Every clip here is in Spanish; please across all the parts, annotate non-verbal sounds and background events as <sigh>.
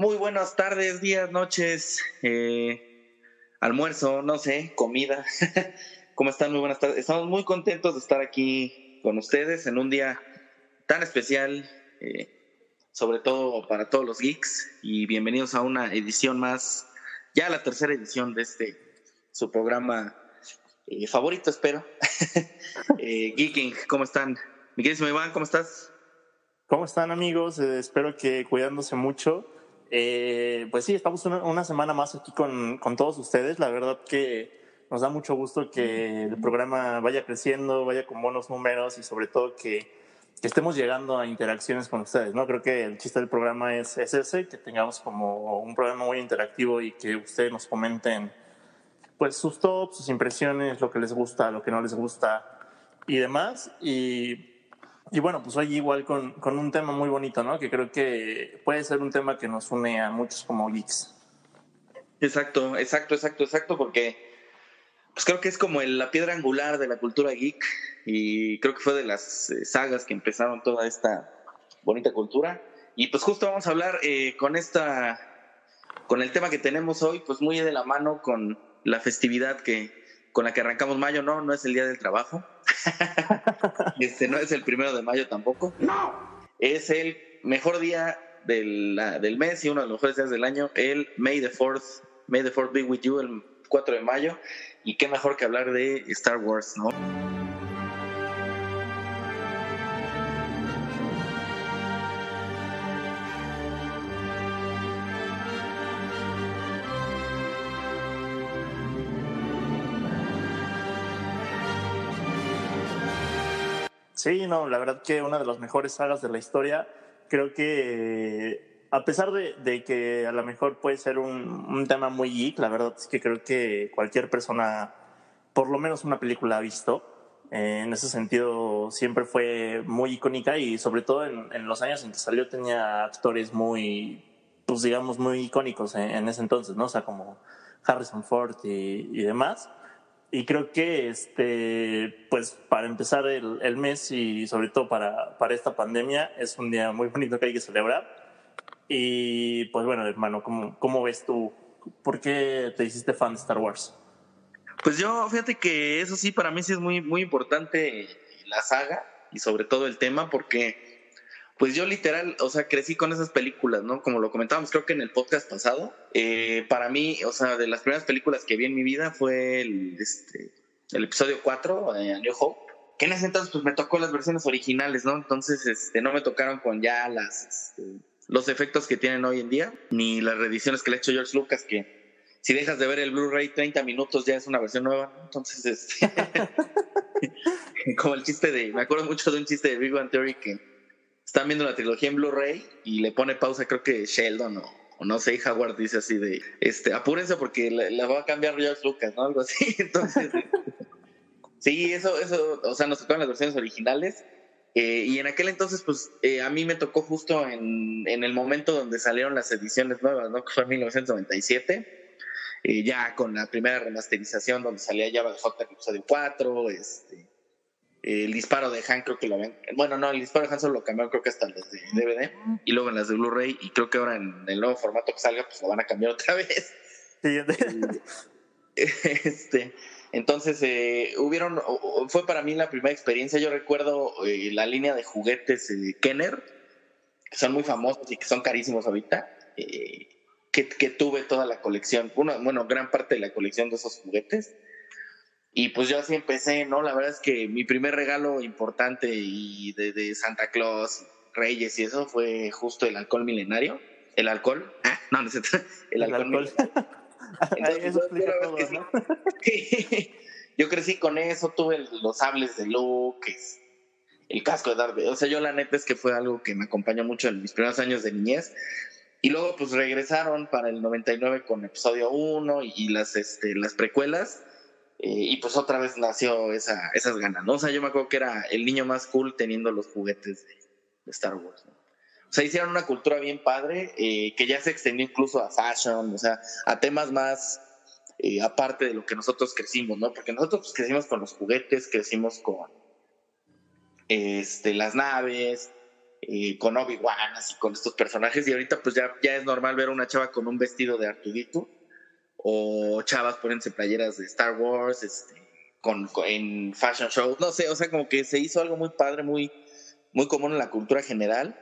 Muy buenas tardes, días, noches, eh, almuerzo, no sé, comida. <laughs> ¿Cómo están? Muy buenas tardes. Estamos muy contentos de estar aquí con ustedes en un día tan especial, eh, sobre todo para todos los geeks. Y bienvenidos a una edición más, ya la tercera edición de este, su programa eh, favorito, espero. <laughs> Geeking, ¿cómo están? Mi querido Iván, ¿cómo estás? ¿Cómo están amigos? espero que cuidándose mucho. Eh, pues sí, estamos una, semana más aquí con, con, todos ustedes. La verdad que nos da mucho gusto que el programa vaya creciendo, vaya con buenos números y sobre todo que, que estemos llegando a interacciones con ustedes. ¿no? Creo que el chiste del programa es, es, ese, que tengamos como un programa muy interactivo y que ustedes nos comenten pues sus tops, sus impresiones, lo que les gusta, lo que no les gusta y demás. Y y bueno, pues hoy igual con, con, un tema muy bonito, ¿no? Que creo que puede ser un tema que nos une a muchos como geeks. Exacto, exacto, exacto, exacto, porque pues creo que es como la piedra angular de la cultura geek y creo que fue de las eh, sagas que empezaron toda esta bonita cultura. Y pues justo vamos a hablar eh, con esta, con el tema que tenemos hoy, pues muy de la mano con la festividad que, con la que arrancamos mayo, no, no es el día del trabajo. <laughs> este no es el primero de mayo tampoco. No. Es el mejor día del, del mes y uno de los mejores días del año, el May the 4th, May the 4th be with you, el 4 de mayo. Y qué mejor que hablar de Star Wars, ¿no? Sí, no, la verdad que una de las mejores sagas de la historia. Creo que a pesar de, que a lo mejor puede ser un, tema muy geek, la verdad es que creo que cualquier persona, por lo menos una película ha visto. Eh, en ese sentido, siempre fue muy icónica y sobre todo en, los años en que salió tenía actores muy, pues digamos, muy icónicos en, ese entonces, ¿no? O sea, como Harrison Ford y demás. Y creo que, este, pues, para empezar el, el mes y sobre todo para, para esta pandemia, es un día muy bonito que hay que celebrar. Y, pues, bueno, hermano, ¿cómo, cómo ves tú? ¿Por qué te hiciste fan de Star Wars? Pues yo, fíjate que eso sí, para mí sí es muy, muy importante la saga y sobre todo el tema, porque pues yo literal, o sea, crecí con esas películas, ¿no? Como lo comentábamos, creo que en el podcast pasado. Eh, para mí, o sea, de las primeras películas que vi en mi vida fue el, este, el episodio 4, de New Hope. Que en ese entonces, pues me tocó las versiones originales, ¿no? Entonces, este, no me tocaron con ya las, este, los efectos que tienen hoy en día, ni las reediciones que le ha hecho George Lucas, que si dejas de ver el Blu-ray 30 minutos ya es una versión nueva, Entonces, este, <laughs> como el chiste de, me acuerdo mucho de un chiste de Big Bang Theory que están viendo la trilogía en Blu-ray y le pone pausa, creo que Sheldon o, no sé, Howard dice así de, este, apúrense porque la, va a cambiar George Lucas, ¿no? Algo así. <laughs> Entonces, sí, eso, eso, o sea, nos tocaron las versiones originales. Eh, y en aquel entonces, pues eh, a mí me tocó justo en, en, el momento donde salieron las ediciones nuevas, ¿no? Que fue en 1997, eh, ya con la primera remasterización donde salía de Hot episodio 4, este, el disparo de Han creo que lo ven. Bueno, no, el disparo de Han solo lo cambiaron creo que hasta las de DVD y luego en las de Blu-ray y creo que ahora en el nuevo formato que salga pues lo van a cambiar otra <laughs> vez. este, entonces eh, hubieron, fue para mí la primera experiencia. Yo recuerdo eh, la línea de juguetes de Kenner, que son muy famosos y que son carísimos ahorita. Eh, que, que, tuve toda la colección, bueno, bueno, gran parte de la colección de esos juguetes y pues yo así empecé, ¿no? La verdad es que mi primer regalo importante y de, Santa Claus, Reyes y eso fue justo el alcohol milenario. El alcohol. <laughs> Ah, no, no es el, alcohol. milenario. <laughs> <laughs> yo crecí con eso, tuve los sables de Luke, el casco de Darth O sea, yo la neta es que fue algo que me acompañó mucho en mis primeros años de niñez. Y luego pues regresaron para el 99 con episodio 1 y las, este, las precuelas y pues otra vez nació esa, esas ganas, ¿no? O sea, yo me acuerdo que era el niño más cool teniendo los juguetes de, Star Wars, ¿no? O sea, hicieron una cultura bien padre eh, que ya se extendió incluso a fashion, o sea, a temas más eh, aparte de lo que nosotros crecimos, ¿no? Porque nosotros pues, crecimos con los juguetes, crecimos con este, las naves, eh, con Obi-Wan, así con estos personajes, y ahorita pues ya, ya es normal ver una chava con un vestido de Artudito, o chavas poniéndose playeras de Star Wars, este, con, en fashion shows, no sé, o sea, como que se hizo algo muy padre, muy, muy común en la cultura general.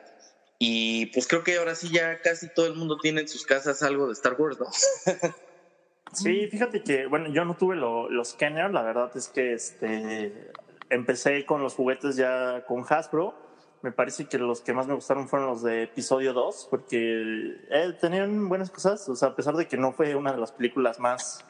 Y pues creo que ahora sí ya casi todo el mundo tiene en sus casas algo de Star Wars, ¿no? <laughs> sí, fíjate que, bueno, yo no tuve los Kenner, la verdad es que este, empecé con los juguetes ya con Hasbro. Me parece que los que más me gustaron fueron los de episodio 2, porque eh, tenían buenas cosas, o sea, a pesar de que no fue una de las películas más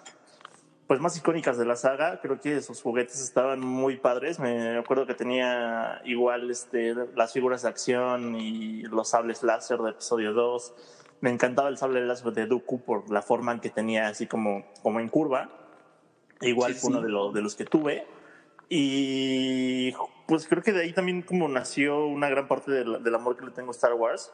pues más icónicas de la saga. Creo que esos juguetes estaban muy padres. Me acuerdo que tenía igual este, las figuras de acción y los sables láser de episodio 2. Me encantaba el sable láser de Dooku por la forma en que tenía así como, como en curva. Igual fue uno de, los de los que tuve. Y pues creo que de ahí también como nació una gran parte del, del amor que le tengo a Star Wars.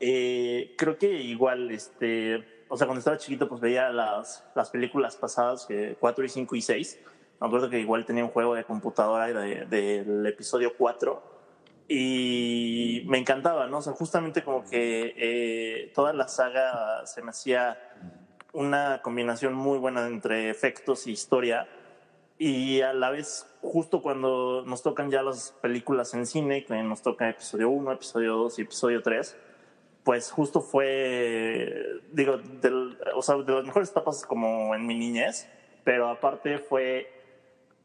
Eh, creo que igual este o sea, cuando estaba chiquito, pues veía las, las películas pasadas, que 4 y 5 y 6. Me acuerdo que igual tenía un juego de computadora del episodio 4 y me encantaba, ¿no? O sea, justamente como que eh, toda la saga se me hacía una combinación muy buena entre efectos y historia y a la vez justo cuando nos tocan ya las películas en cine, que nos toca episodio 1, episodio 2 y episodio 3, pues justo fue, digo, o sea, de las mejores etapas como en mi niñez, pero aparte fue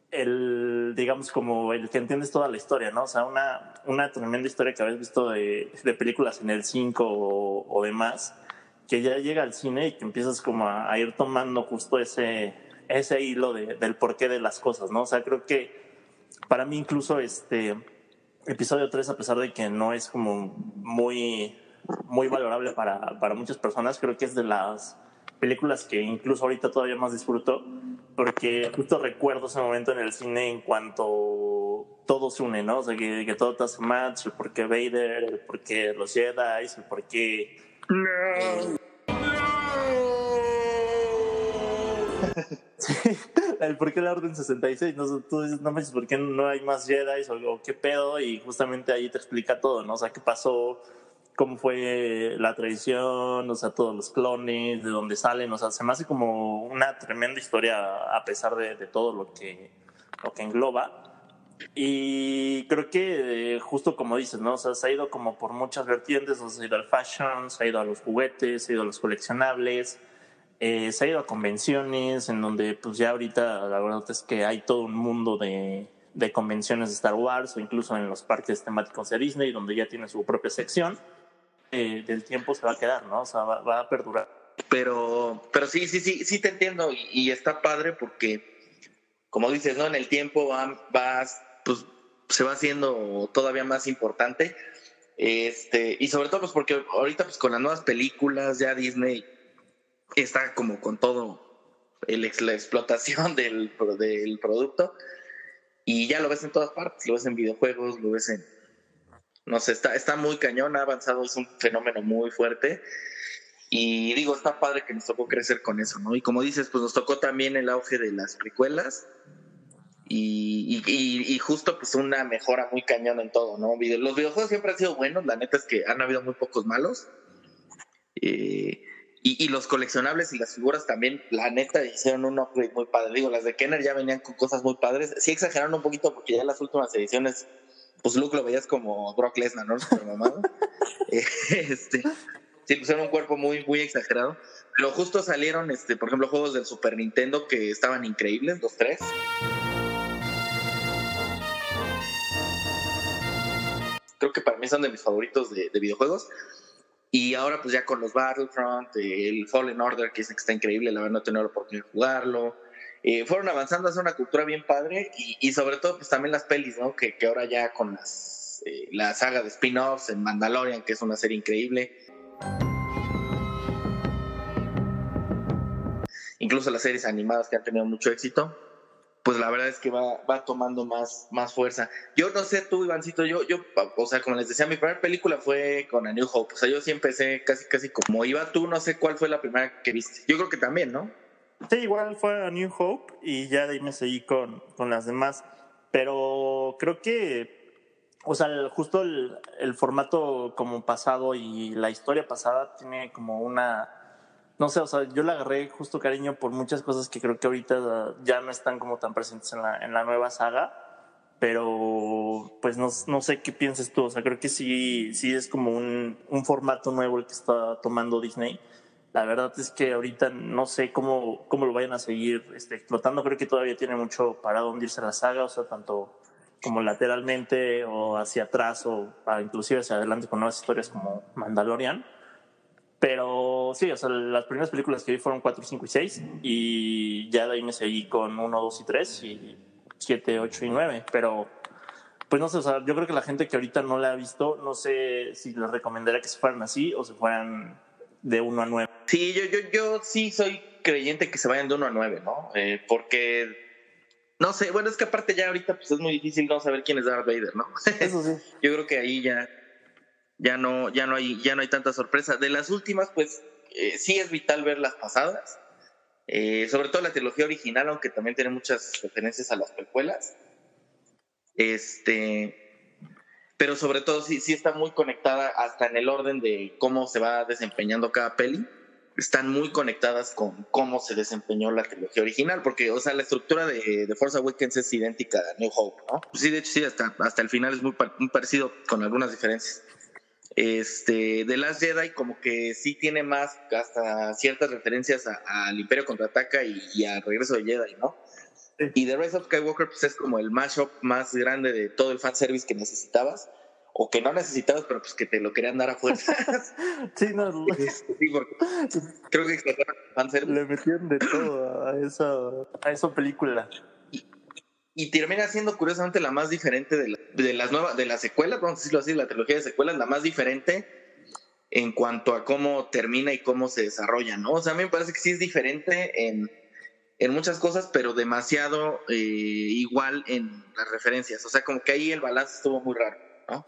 el, digamos, como el que entiendes toda la historia, ¿no? O sea, una, una tremenda historia que habías visto de, de películas en el 5 o, o, demás, que ya llega al cine y que empiezas como a, ir tomando justo ese, ese hilo de, del porqué de las cosas, ¿no? O sea, creo que para mí incluso este episodio 3, a pesar de que no es como muy muy valorable para, para muchas personas. Creo que es de las películas que incluso ahorita todavía más disfruto, porque justo recuerdo ese momento en el cine en cuanto todo se une, ¿no? O sea, que, que todo te hace match, el por qué Vader, el por qué los Jedi, el por qué... No. <laughs> el por qué la Orden 66, ¿no? tú dices, no dices por qué no hay más Jedi o, qué pedo, y justamente ahí te explica todo, ¿no? O sea, qué pasó, cómo fue la tradición, o sea, todos los clones, de dónde salen, o sea, se me hace como una tremenda historia a pesar de, todo lo que, lo que engloba. Y creo que eh, justo como dices, ¿no? O sea, se ha ido como por muchas vertientes, o se ha ido al fashion, se ha ido a los juguetes, se ha ido a los coleccionables, eh, se ha ido a convenciones, en donde pues ya ahorita la verdad es que hay todo un mundo de, de convenciones de Star Wars o incluso en los parques temáticos de Disney, donde ya tiene su propia sección. Eh, del tiempo se va a quedar, ¿no? O sea, va, a perdurar. Pero, pero sí, sí, sí, sí te entiendo y, está padre porque, como dices, ¿no? En el tiempo va, pues se va haciendo todavía más importante. Este, y sobre todo pues porque ahorita pues con las nuevas películas ya Disney está como con todo el, la explotación <laughs> del, del producto y ya lo ves en todas partes, lo ves en videojuegos, lo ves en, no sé, está, está muy cañón, ha avanzado, es un fenómeno muy fuerte. Y digo, está padre que nos tocó crecer con eso, ¿no? Y como dices, pues nos tocó también el auge de las precuelas y, y, justo pues una mejora muy cañón en todo, ¿no? Los videojuegos siempre han sido buenos, la neta es que han habido muy pocos malos. Eh, y, y, los coleccionables y las figuras también, la neta, hicieron un upgrade muy padre. Digo, las de Kenner ya venían con cosas muy padres. Sí exageraron un poquito porque ya las últimas ediciones pues Luke lo veías como Brock Lesnar, ¿no? Super mamado. <laughs> Eh, este, sí, pusieron un cuerpo muy, muy exagerado. Pero justo salieron, este, por ejemplo, juegos del Super Nintendo que estaban increíbles, los tres. Creo que para mí son de mis favoritos de, videojuegos. Y ahora pues ya con los Battlefront, el Fallen Order, que que está increíble, la verdad no he tenido la oportunidad de jugarlo. Eh, fueron avanzando hacia una cultura bien padre y, sobre todo pues también las pelis, ¿no? Que, ahora ya con las, eh, la saga de spin-offs en Mandalorian, que es una serie increíble. Incluso las series animadas que han tenido mucho éxito, pues la verdad es que va, va tomando más, más fuerza. Yo no sé tú, Ivancito, yo, yo, o sea, como les decía, mi primera película fue con A New Hope. O sea, yo sí empecé casi, casi como iba tú, no sé cuál fue la primera que viste. Yo creo que también, ¿no? Sí, igual fue a New Hope y ya de ahí me seguí con, con las demás. Pero creo que, o sea, justo el, el, formato como pasado y la historia pasada tiene como una, no sé, o sea, yo le agarré justo cariño por muchas cosas que creo que ahorita ya no están como tan presentes en la, en la nueva saga, pero pues no, no sé qué piensas tú, o sea, creo que sí, sí es como un, un formato nuevo el que está tomando Disney. La verdad es que ahorita no sé cómo, cómo lo vayan a seguir este, explotando. Creo que todavía tiene mucho para dónde irse la saga, o sea, tanto como lateralmente o hacia atrás o inclusive hacia adelante con nuevas historias como Mandalorian. Pero sí, o sea, las primeras películas que vi fueron 4, 5 y 6 y ya de ahí me seguí con 1, 2 y 3 y 7, 8 y 9. Pero pues no sé, o sea, yo creo que la gente que ahorita no la ha visto, no sé si les recomendaría que se fueran así o se fueran de 1 a 9. Sí, yo, yo, yo sí soy creyente que se vayan de 1 a 9, ¿no? Eh, porque no sé, bueno, es que aparte ya ahorita pues es muy difícil no saber quién es Darth Vader, ¿no? Eso sí. <laughs> Yo creo que ahí ya, ya no, ya no hay, ya no hay tanta sorpresa. De las últimas, pues eh, sí es vital ver las pasadas. Eh, sobre todo la trilogía original, aunque también tiene muchas referencias a las precuelas. Este, pero sobre todo sí, sí está muy conectada hasta en el orden de cómo se va desempeñando cada peli están muy conectadas con cómo se desempeñó la trilogía original, porque, o sea, la estructura de, de Force Awakens es idéntica a New Hope, ¿no? Sí, de hecho, sí, hasta, hasta el final es muy, muy parecido con algunas diferencias. Este, The Last Jedi como que sí tiene más, hasta ciertas referencias al Imperio Contraataca y, y al regreso de Jedi, ¿no? Y The Rise of Skywalker pues es como el mashup más grande de todo el fanservice que necesitabas o que no necesitabas, pero pues que te lo querían dar a fuerzas. <laughs> sí, no. <laughs> sí, porque creo que Le metían de todo a esa, a esa película. Y, termina siendo curiosamente la más diferente de, de las nuevas, de las secuelas, vamos a decirlo así, la trilogía de secuelas, la más diferente en cuanto a cómo termina y cómo se desarrolla, ¿no? O sea, a mí me parece que sí es diferente en, en muchas cosas, pero demasiado eh, igual en las referencias. O sea, como que ahí el balance estuvo muy raro. ¿no?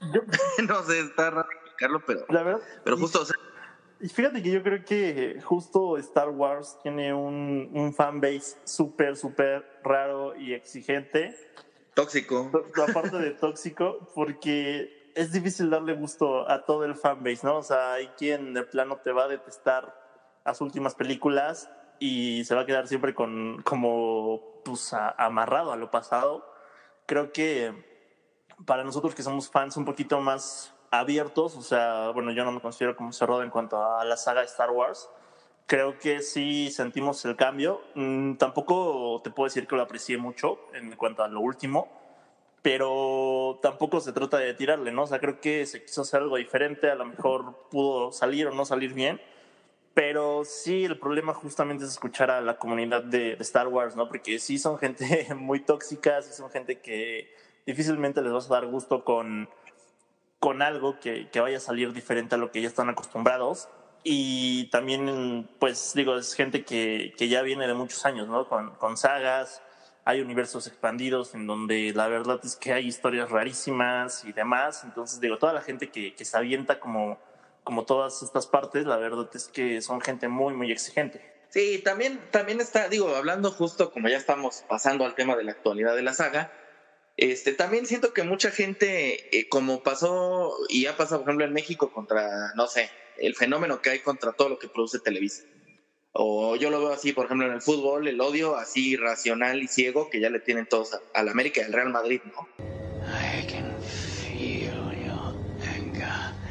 <laughs> no sé, está raro explicarlo, pero, la verdad, pero justo, y fíjate que yo creo que justo Star Wars tiene un, un fanbase súper, súper raro y exigente. Tóxico. Aparte de tóxico, porque es difícil darle gusto a todo el fanbase, ¿no? O sea, hay quien de plano te va a detestar las últimas películas y se va a quedar siempre con como pues amarrado a lo pasado. Creo que para nosotros que somos fans un poquito más abiertos, o sea, bueno, yo no me considero como cerrado en cuanto a la saga de Star Wars, creo que sí sentimos el cambio. Mm, tampoco te puedo decir que lo aprecié mucho en cuanto a lo último, pero tampoco se trata de tirarle, ¿no? O sea, creo que se quiso hacer algo diferente, a lo mejor pudo salir o no salir bien, pero sí el problema justamente es escuchar a la comunidad de, de Star Wars, ¿no? Porque sí son gente <laughs> muy tóxica, sí son gente que difícilmente les vas a dar gusto con, con algo que, que vaya a salir diferente a lo que ya están acostumbrados. Y también, pues digo, es gente que, que ya viene de muchos años, ¿no? Con, con sagas, hay universos expandidos en donde la verdad es que hay historias rarísimas y demás. Entonces, digo, toda la gente que, que se avienta como, como todas estas partes, la verdad es que son gente muy, muy exigente. Sí, también, también está, digo, hablando justo como ya estamos pasando al tema de la actualidad de la saga, este, también siento que mucha gente, eh, como pasó y ha pasado, por ejemplo, en México contra, no sé, el fenómeno que hay contra todo lo que produce Televisa. O yo lo veo así, por ejemplo, en el fútbol, el odio así racional y ciego que ya le tienen todos al América y al Real Madrid, ¿no?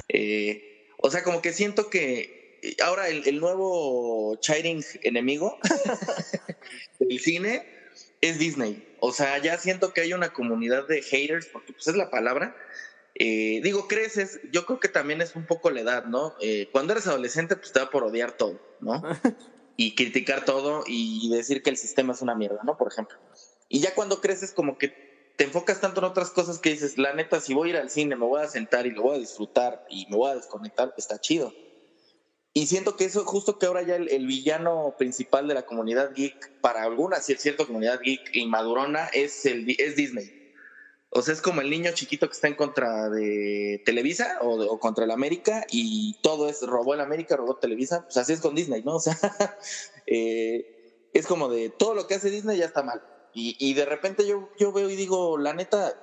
Eh, o sea, como que siento que eh, ahora el, el nuevo Chiring enemigo <laughs> del cine es Disney. O sea, ya siento que hay una comunidad de haters, porque pues es la palabra. Eh, digo, creces, yo creo que también es un poco la edad, ¿no? Eh, cuando eres adolescente, pues te va por odiar todo, ¿no? <laughs> y criticar todo y decir que el sistema es una mierda, ¿no? Por ejemplo. Y ya cuando creces, como que te enfocas tanto en otras cosas que dices, la neta, si voy a ir al cine, me voy a sentar y lo voy a disfrutar y me voy a desconectar, está chido. Y siento que eso, justo que ahora ya el, villano principal de la comunidad geek, para alguna cierta comunidad geek inmadurona, es, el, es Disney. O sea, es como el niño chiquito que está en contra de Televisa o, contra el América y todo es robó el América, robó Televisa. Pues así es con Disney, ¿no? <laughs> O sea, eh, es como de todo lo que hace Disney ya está mal. Y, y de repente yo, yo veo y digo, la neta,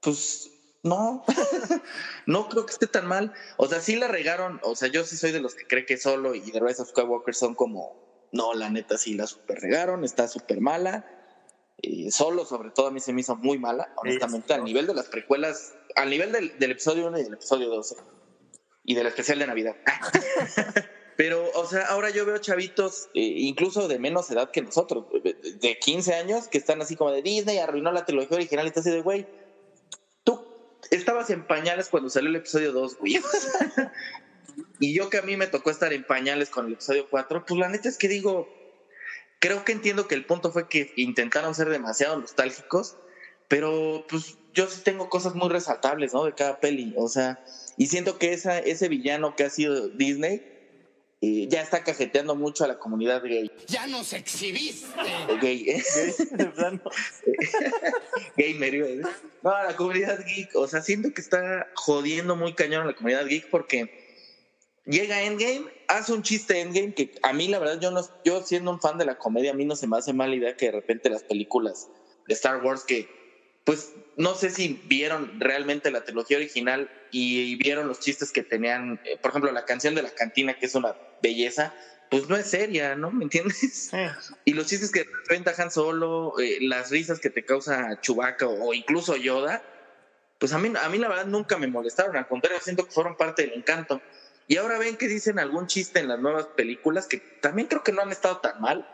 pues no, <laughs> no creo que esté tan mal. O sea, sí la regaron, o sea, yo sí soy de los que cree que solo y The Rise of Skywalker son como, no, la neta sí la super regaron, está súper mala. Eh, solo, sobre todo, a mí se me hizo muy mala, honestamente, al nivel de las precuelas, al nivel del, episodio 1 y del episodio 12 y del especial de Navidad. <laughs> Pero, o sea, ahora yo veo chavitos, eh, incluso de menos edad que nosotros, de 15 años, que están así como de Disney, arruinó la trilogía original y está así de, güey, estabas en pañales cuando salió el episodio 2, güey. <laughs> y yo que a mí me tocó estar en pañales con el episodio 4, pues la neta es que digo, creo que entiendo que el punto fue que intentaron ser demasiado nostálgicos, pero pues yo sí tengo cosas muy resaltables, ¿no? De cada peli, o sea, y siento que ese villano que ha sido Disney eh, ya está cajeteando mucho a la comunidad gay. ¡Ya nos exhibiste! Gay, <laughs> ¿eh? Gamer, <laughs> ¿eh? No, a la comunidad geek. O sea, siento que está jodiendo muy cañón a la comunidad geek porque llega Endgame, hace un chiste Endgame que a mí, la verdad, yo, no, yo siendo un fan de la comedia, a mí no se me hace mala idea que de repente las películas de Star Wars que pues no sé si vieron realmente la trilogía original y, vieron los chistes que tenían, eh, por ejemplo, la canción de la cantina, que es una belleza, pues no es seria, ¿no? ¿Me entiendes? Y los chistes que te Han Solo, eh, las risas que te causa Chewbacca o, incluso Yoda, pues a mí, a mí la verdad nunca me molestaron, al contrario, siento que fueron parte del encanto. Y ahora ven que dicen algún chiste en las nuevas películas que también creo que no han estado tan mal.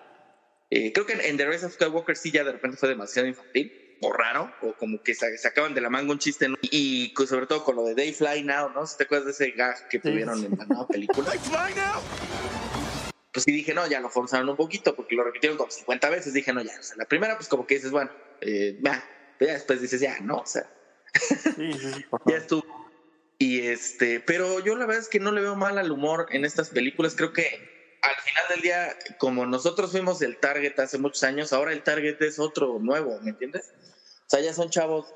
Eh, creo que en, en The Rise of Skywalker sí ya de repente fue demasiado infantil o raro, o como que se acaban de la manga un chiste, y sobre todo con lo de Day Fly Now, ¿no? ¿Te acuerdas de ese gag que tuvieron en la nueva película? <laughs> pues sí dije, no, ya lo forzaron un poquito, porque lo repitieron como 50 veces, dije, no, ya, o sea, la primera, pues como que dices, bueno, eh, ya, después dices, ya, no, o sea, <laughs> ya estuvo. Y este, pero yo la verdad es que no le veo mal al humor en estas películas, creo que al final del día, como nosotros fuimos el target hace muchos años, ahora el target es otro nuevo, ¿me entiendes? O sea, ya son chavos,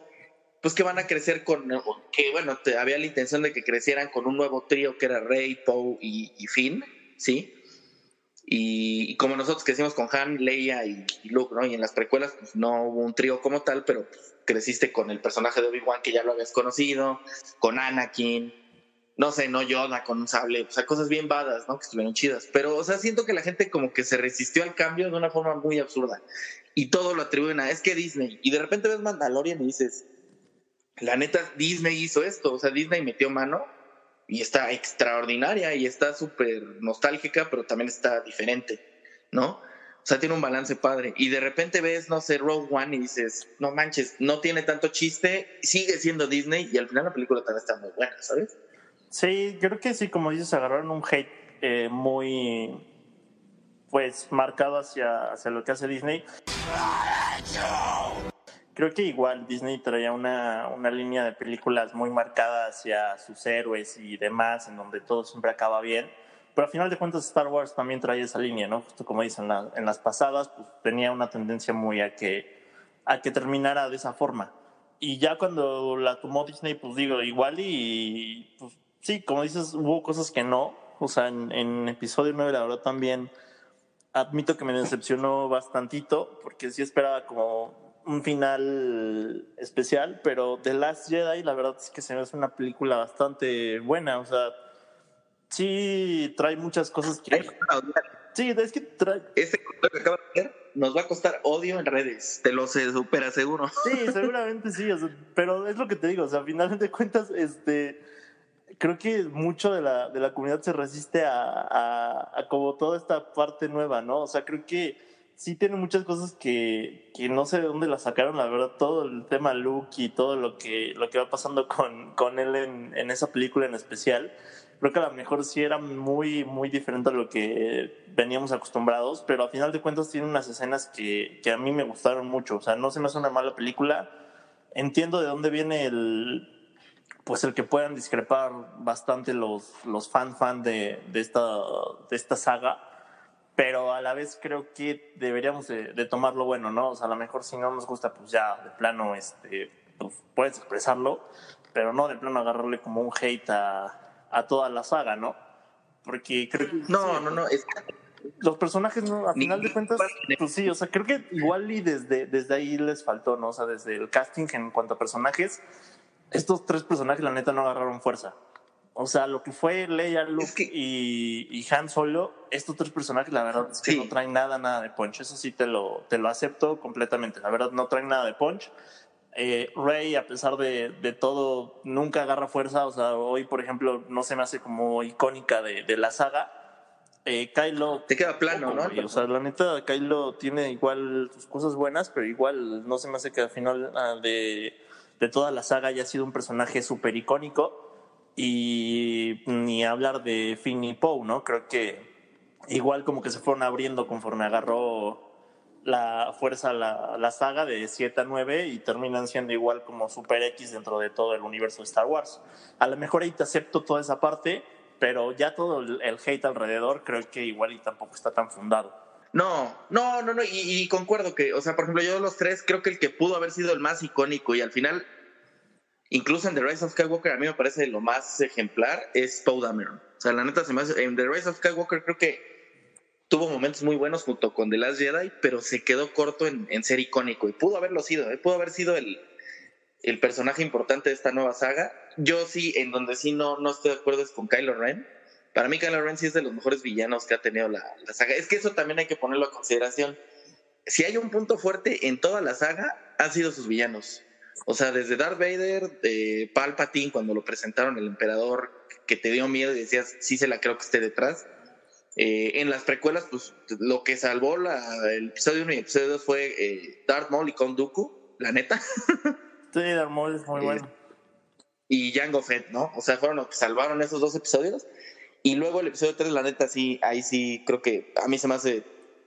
pues que van a crecer con, que bueno, había la intención de que crecieran con un nuevo trío que era Rey, Poe y, Finn, ¿sí? Y, como nosotros crecimos con Han, Leia y, Luke, ¿no? Y en las precuelas, pues no hubo un trío como tal, pero pues, creciste con el personaje de Obi-Wan que ya lo habías conocido, con Anakin, no sé, no Yoda con un sable, o sea, cosas bien badas, ¿no? Que estuvieron chidas. Pero, o sea, siento que la gente como que se resistió al cambio de una forma muy absurda. Y todo lo atribuyen a, es que Disney. Y de repente ves Mandalorian y dices, la neta, Disney hizo esto. O sea, Disney metió mano y está extraordinaria y está súper nostálgica, pero también está diferente, ¿no? O sea, tiene un balance padre. Y de repente ves, no sé, Rogue One y dices, no manches, no tiene tanto chiste, sigue siendo Disney y al final la película también está muy buena, ¿sabes? Sí, creo que sí, como dices, agarraron un hate eh, muy pues marcado hacia, hacia lo que hace Disney. Creo que igual Disney traía una, una línea de películas muy marcada hacia sus héroes y demás, en donde todo siempre acaba bien. Pero al final de cuentas Star Wars también traía esa línea, ¿no? Justo como dicen, en las pasadas, pues tenía una tendencia muy a que, a que terminara de esa forma. Y ya cuando la tomó Disney, pues digo, igual y pues sí, como dices, hubo cosas que no. O sea, en, episodio 9, la verdad, también admito que me decepcionó bastantito, porque sí esperaba como un final especial, pero The Last Jedi, la verdad es que se me hace una película bastante buena. O sea, sí trae muchas cosas que. Sí, es que trae. Ese que acaba de ver nos va a costar odio en redes, te lo sé, supera seguro. Sí, seguramente sí, pero es lo que te digo, o sea, a final de cuentas, este creo que mucho de la, de la comunidad se resiste a, a, como toda esta parte nueva, ¿no? O sea, creo que sí tiene muchas cosas que, que no sé de dónde la sacaron, la verdad, todo el tema Luke y todo lo que, lo que va pasando con, con él en, en esa película en especial. Creo que a lo mejor sí era muy, muy diferente a lo que veníamos acostumbrados, pero a final de cuentas tiene unas escenas que, que a mí me gustaron mucho. O sea, no se me hace una mala película. Entiendo de dónde viene el, pues el que puedan discrepar bastante los, los fan fan de, de, esta, de esta saga, pero a la vez creo que deberíamos de, tomarlo bueno, ¿no? O sea, a lo mejor si no nos gusta, pues ya de plano, este, pues puedes expresarlo, pero no de plano agarrarle como un hate a, a toda la saga, ¿no? Porque creo que... No, no, no, es los personajes, ¿no? A final de cuentas, pues sí, o sea, creo que igual y desde, desde ahí les faltó, ¿no? O sea, desde el casting en cuanto a personajes, estos tres personajes, la neta, no agarraron fuerza. O sea, lo que fue Leia, Luke y, y, Han Solo, estos tres personajes, la verdad es que no traen nada, nada de punch. Eso sí te lo, te lo acepto completamente. La verdad, no traen nada de punch. Eh, Rey, a pesar de, de, todo, nunca agarra fuerza. O sea, hoy, por ejemplo, no se me hace como icónica de, de la saga. Eh, Kylo. Te queda plano, ¿no? O sea, la neta, Kylo tiene igual sus cosas buenas, pero igual no se me hace que al final ah, de, de toda la saga haya sido un personaje súper icónico y ni hablar de Finn y Poe, ¿no? Creo que igual como que se fueron abriendo conforme agarró la fuerza la, la saga de 7 a 9 y terminan siendo igual como Super X dentro de todo el universo de Star Wars. A lo mejor ahí te acepto toda esa parte, pero ya todo el, hate alrededor creo que igual y tampoco está tan fundado. No, no, no, no, y, concuerdo que, o sea, por ejemplo, yo de los tres creo que el que pudo haber sido el más icónico y al final incluso en The Rise of Skywalker a mí me parece lo más ejemplar es Poe Dameron. O sea, la neta se me en The Rise of Skywalker creo que tuvo momentos muy buenos junto con The Last Jedi, pero se quedó corto en, ser icónico y pudo haberlo sido, ¿eh? pudo haber sido el, el, personaje importante de esta nueva saga. Yo sí, en donde sí no, no estoy de acuerdo es con Kylo Ren. Para mí Kylo Ren sí es de los mejores villanos que ha tenido la, la saga. Es que eso también hay que ponerlo a consideración. Si hay un punto fuerte en toda la saga, han sido sus villanos. O sea, desde Darth Vader, de Palpatine, cuando lo presentaron el emperador, que te dio miedo y decías, sí se la creo que esté detrás. Eh, en las precuelas, pues lo que salvó la, el episodio 1 y el episodio 2 fue eh, Darth Maul y Count Dooku, la neta. <laughs> sí, Darth Maul es muy bueno. Y Jango Fett, ¿no? O sea, fueron los que salvaron esos dos episodios. Y luego el episodio 3, la neta, sí, ahí sí creo que a mí se me hace,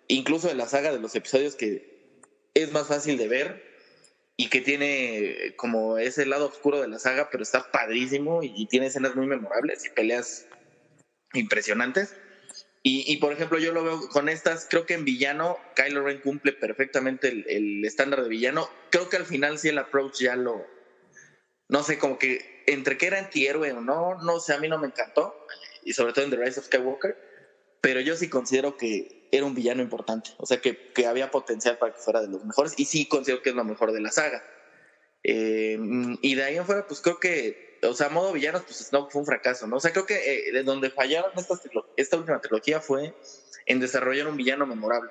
incluso en la saga de los episodios que es más fácil de ver, y que tiene como ese lado oscuro de la saga, pero está padrísimo y, tiene escenas muy memorables y peleas impresionantes. Y, por ejemplo, yo lo veo con estas, creo que en villano, Kylo Ren cumple perfectamente el, estándar de villano. Creo que al final sí el approach ya lo, no sé, como que entre que era antihéroe o no, no sé, a mí no me encantó, y sobre todo en The Rise of Skywalker, pero yo sí considero que era un villano importante, o sea que, que, había potencial para que fuera de los mejores y sí considero que es lo mejor de la saga. Eh, y de ahí en fuera, pues creo que, o sea, modo villanos, pues Snoke fue un fracaso, ¿no? O sea, creo que eh, de donde fallaron esta, esta última trilogía fue en desarrollar un villano memorable.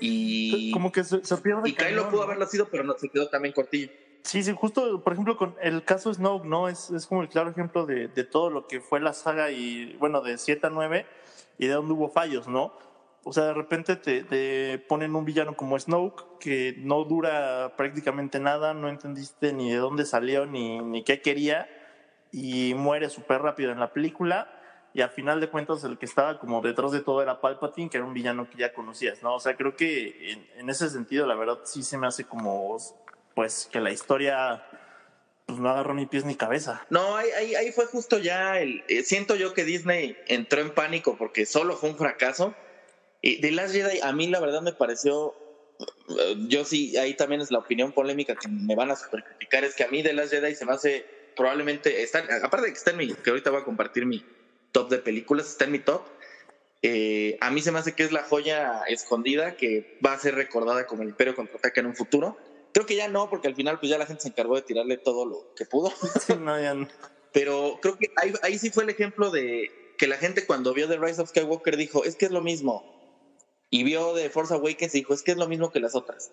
y como que se, pierde. Y Kylo pudo haberlo sido, pero no se quedó también cortillo. Sí, sí, justo, por ejemplo, con el caso Snoke, ¿no? Es, es como el claro ejemplo de, de todo lo que fue la saga y, bueno, de 7 a 9 y de donde hubo fallos, ¿no? O sea, de repente te, ponen un villano como Snoke que no dura prácticamente nada, no entendiste ni de dónde salió ni, ni qué quería y muere súper rápido en la película. Y al final de cuentas, el que estaba como detrás de todo era Palpatine, que era un villano que ya conocías, ¿no? O sea, creo que en, ese sentido, la verdad, sí se me hace como, pues, que la historia pues no agarró ni pies ni cabeza. No, ahí, ahí, fue justo ya el... Eh, siento yo que Disney entró en pánico porque solo fue un fracaso y The Last Jedi a mí la verdad me pareció, yo sí, ahí también es la opinión polémica que me van a super criticar, es que a mí The Last Jedi se me hace probablemente, está, aparte de que está en mi, que ahorita voy a compartir mi top de películas, está en mi top, eh, a mí se me hace que es la joya escondida que va a ser recordada como el Imperio contraataca en un futuro. Creo que ya no, porque al final pues ya la gente se encargó de tirarle todo lo que pudo. <laughs> Pero creo que ahí, ahí sí fue el ejemplo de que la gente cuando vio The Rise of Skywalker dijo, es que es lo mismo y vio de Force Awakens y dijo, es que es lo mismo que las otras.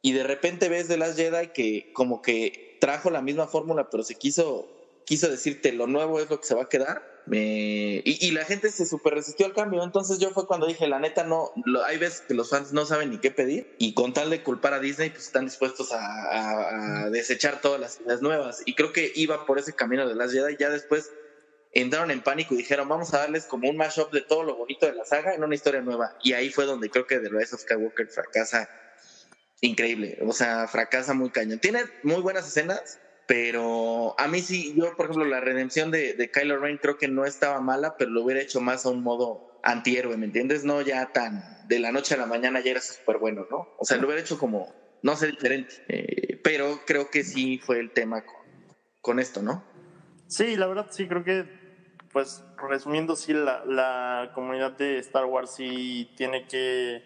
Y de repente ves de Last Jedi que como que trajo la misma fórmula, pero se quiso, quiso decirte lo nuevo es lo que se va a quedar. Y, la gente se super resistió al cambio. Entonces yo fue cuando dije, la neta, no, hay veces que los fans no saben ni qué pedir y con tal de culpar a Disney, pues están dispuestos a, desechar todas las ideas nuevas. Y creo que iba por ese camino de Last Jedi. Ya después entraron en pánico y dijeron, vamos a darles como un mashup de todo lo bonito de la saga en una historia nueva. Y ahí fue donde creo que The Rise of Skywalker fracasa increíble. O sea, fracasa muy cañón. Tiene muy buenas escenas, pero a mí sí, yo por ejemplo, la redención de, de Kylo Ren creo que no estaba mala, pero lo hubiera hecho más a un modo antihéroe, ¿me entiendes? No ya tan de la noche a la mañana ya era súper bueno, ¿no? O sea, lo hubiera hecho como, no sé, diferente. Eh, pero creo que sí fue el tema con, con esto, ¿no? Sí, la verdad sí, creo que pues resumiendo, sí, la, la comunidad de Star Wars sí tiene que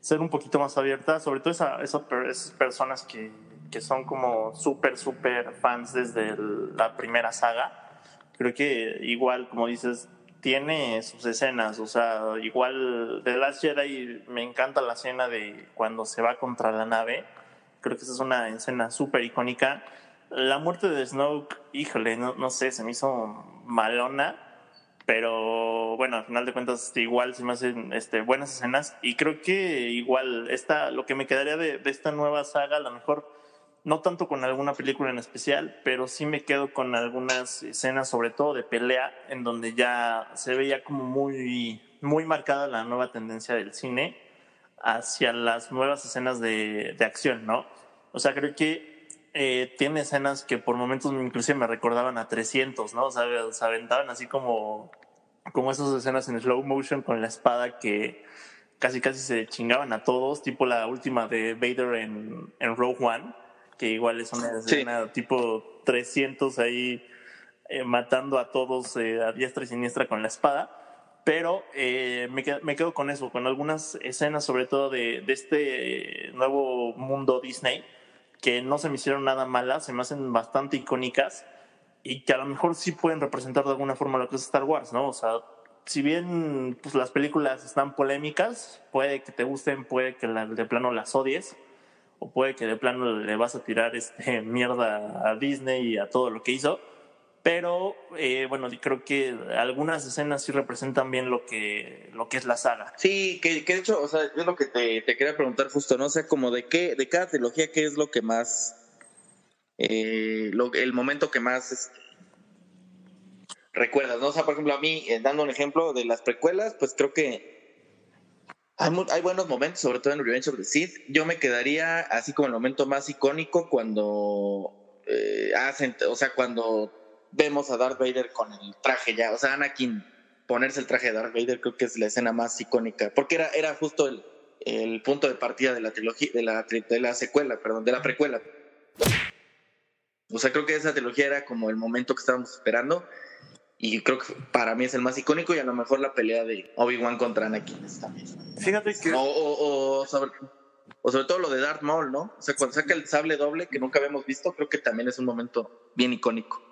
ser un poquito más abierta, sobre todo esa, esas personas que, que son como súper, súper fans desde la primera saga. Creo que igual, como dices, tiene sus escenas, o sea, igual The Last Jedi me encanta la escena de cuando se va contra la nave, creo que esa es una escena súper icónica. La muerte de Snoke, híjole, no, no sé, se me hizo malona, pero bueno, al final de cuentas igual se me hacen este, buenas escenas y creo que igual esta, lo que me quedaría de, de esta nueva saga, a lo mejor no tanto con alguna película en especial, pero sí me quedo con algunas escenas, sobre todo de pelea, en donde ya se veía como muy, muy marcada la nueva tendencia del cine hacia las nuevas escenas de, de acción, ¿no? O sea, creo que eh, tiene escenas que por momentos inclusive me recordaban a 300, ¿no? O sea, se aventaban así como, como esas escenas en slow motion con la espada que casi casi se chingaban a todos, tipo la última de Vader en, en Rogue One, que igual es una escena tipo 300 ahí eh, matando a todos eh, a diestra y siniestra con la espada. Pero eh, me, quedo, me, quedo, con eso, con algunas escenas sobre todo de, de este nuevo mundo Disney que no se me hicieron nada malas, se me hacen bastante icónicas y que a lo mejor sí pueden representar de alguna forma lo que es Star Wars, ¿no? O sea, si bien pues, las películas están polémicas, puede que te gusten, puede que la, de plano las odies, o puede que de plano le vas a tirar este <laughs> mierda a Disney y a todo lo que hizo. Pero eh, bueno, creo que algunas escenas sí representan bien lo que, lo que es la saga. Sí, que, de hecho, o sea, es lo que te, quería preguntar justo, ¿no? O sea, como de qué, de cada trilogía, ¿qué es lo que más, eh, lo, el momento que más este, recuerdas, ¿no? O sea, por ejemplo, a mí, eh, dando un ejemplo de las precuelas, pues creo que hay, hay, buenos momentos, sobre todo en Revenge of the Sith. Yo me quedaría así como el momento más icónico cuando eh, hacen, o sea, cuando vemos a Darth Vader con el traje ya. O sea, Anakin ponerse el traje de Darth Vader creo que es la escena más icónica, porque era, era justo el, el punto de partida de la trilogía, de la, de la secuela, perdón, de la precuela. O sea, creo que esa trilogía era como el momento que estábamos esperando. Y creo que para mí es el más icónico y a lo mejor la pelea de Obi-Wan contra Anakin es también. Fíjate que... O, o, o, sobre, o, sobre, todo lo de Darth Maul, ¿no? O sea, cuando saca el sable doble que nunca habíamos visto, creo que también es un momento bien icónico.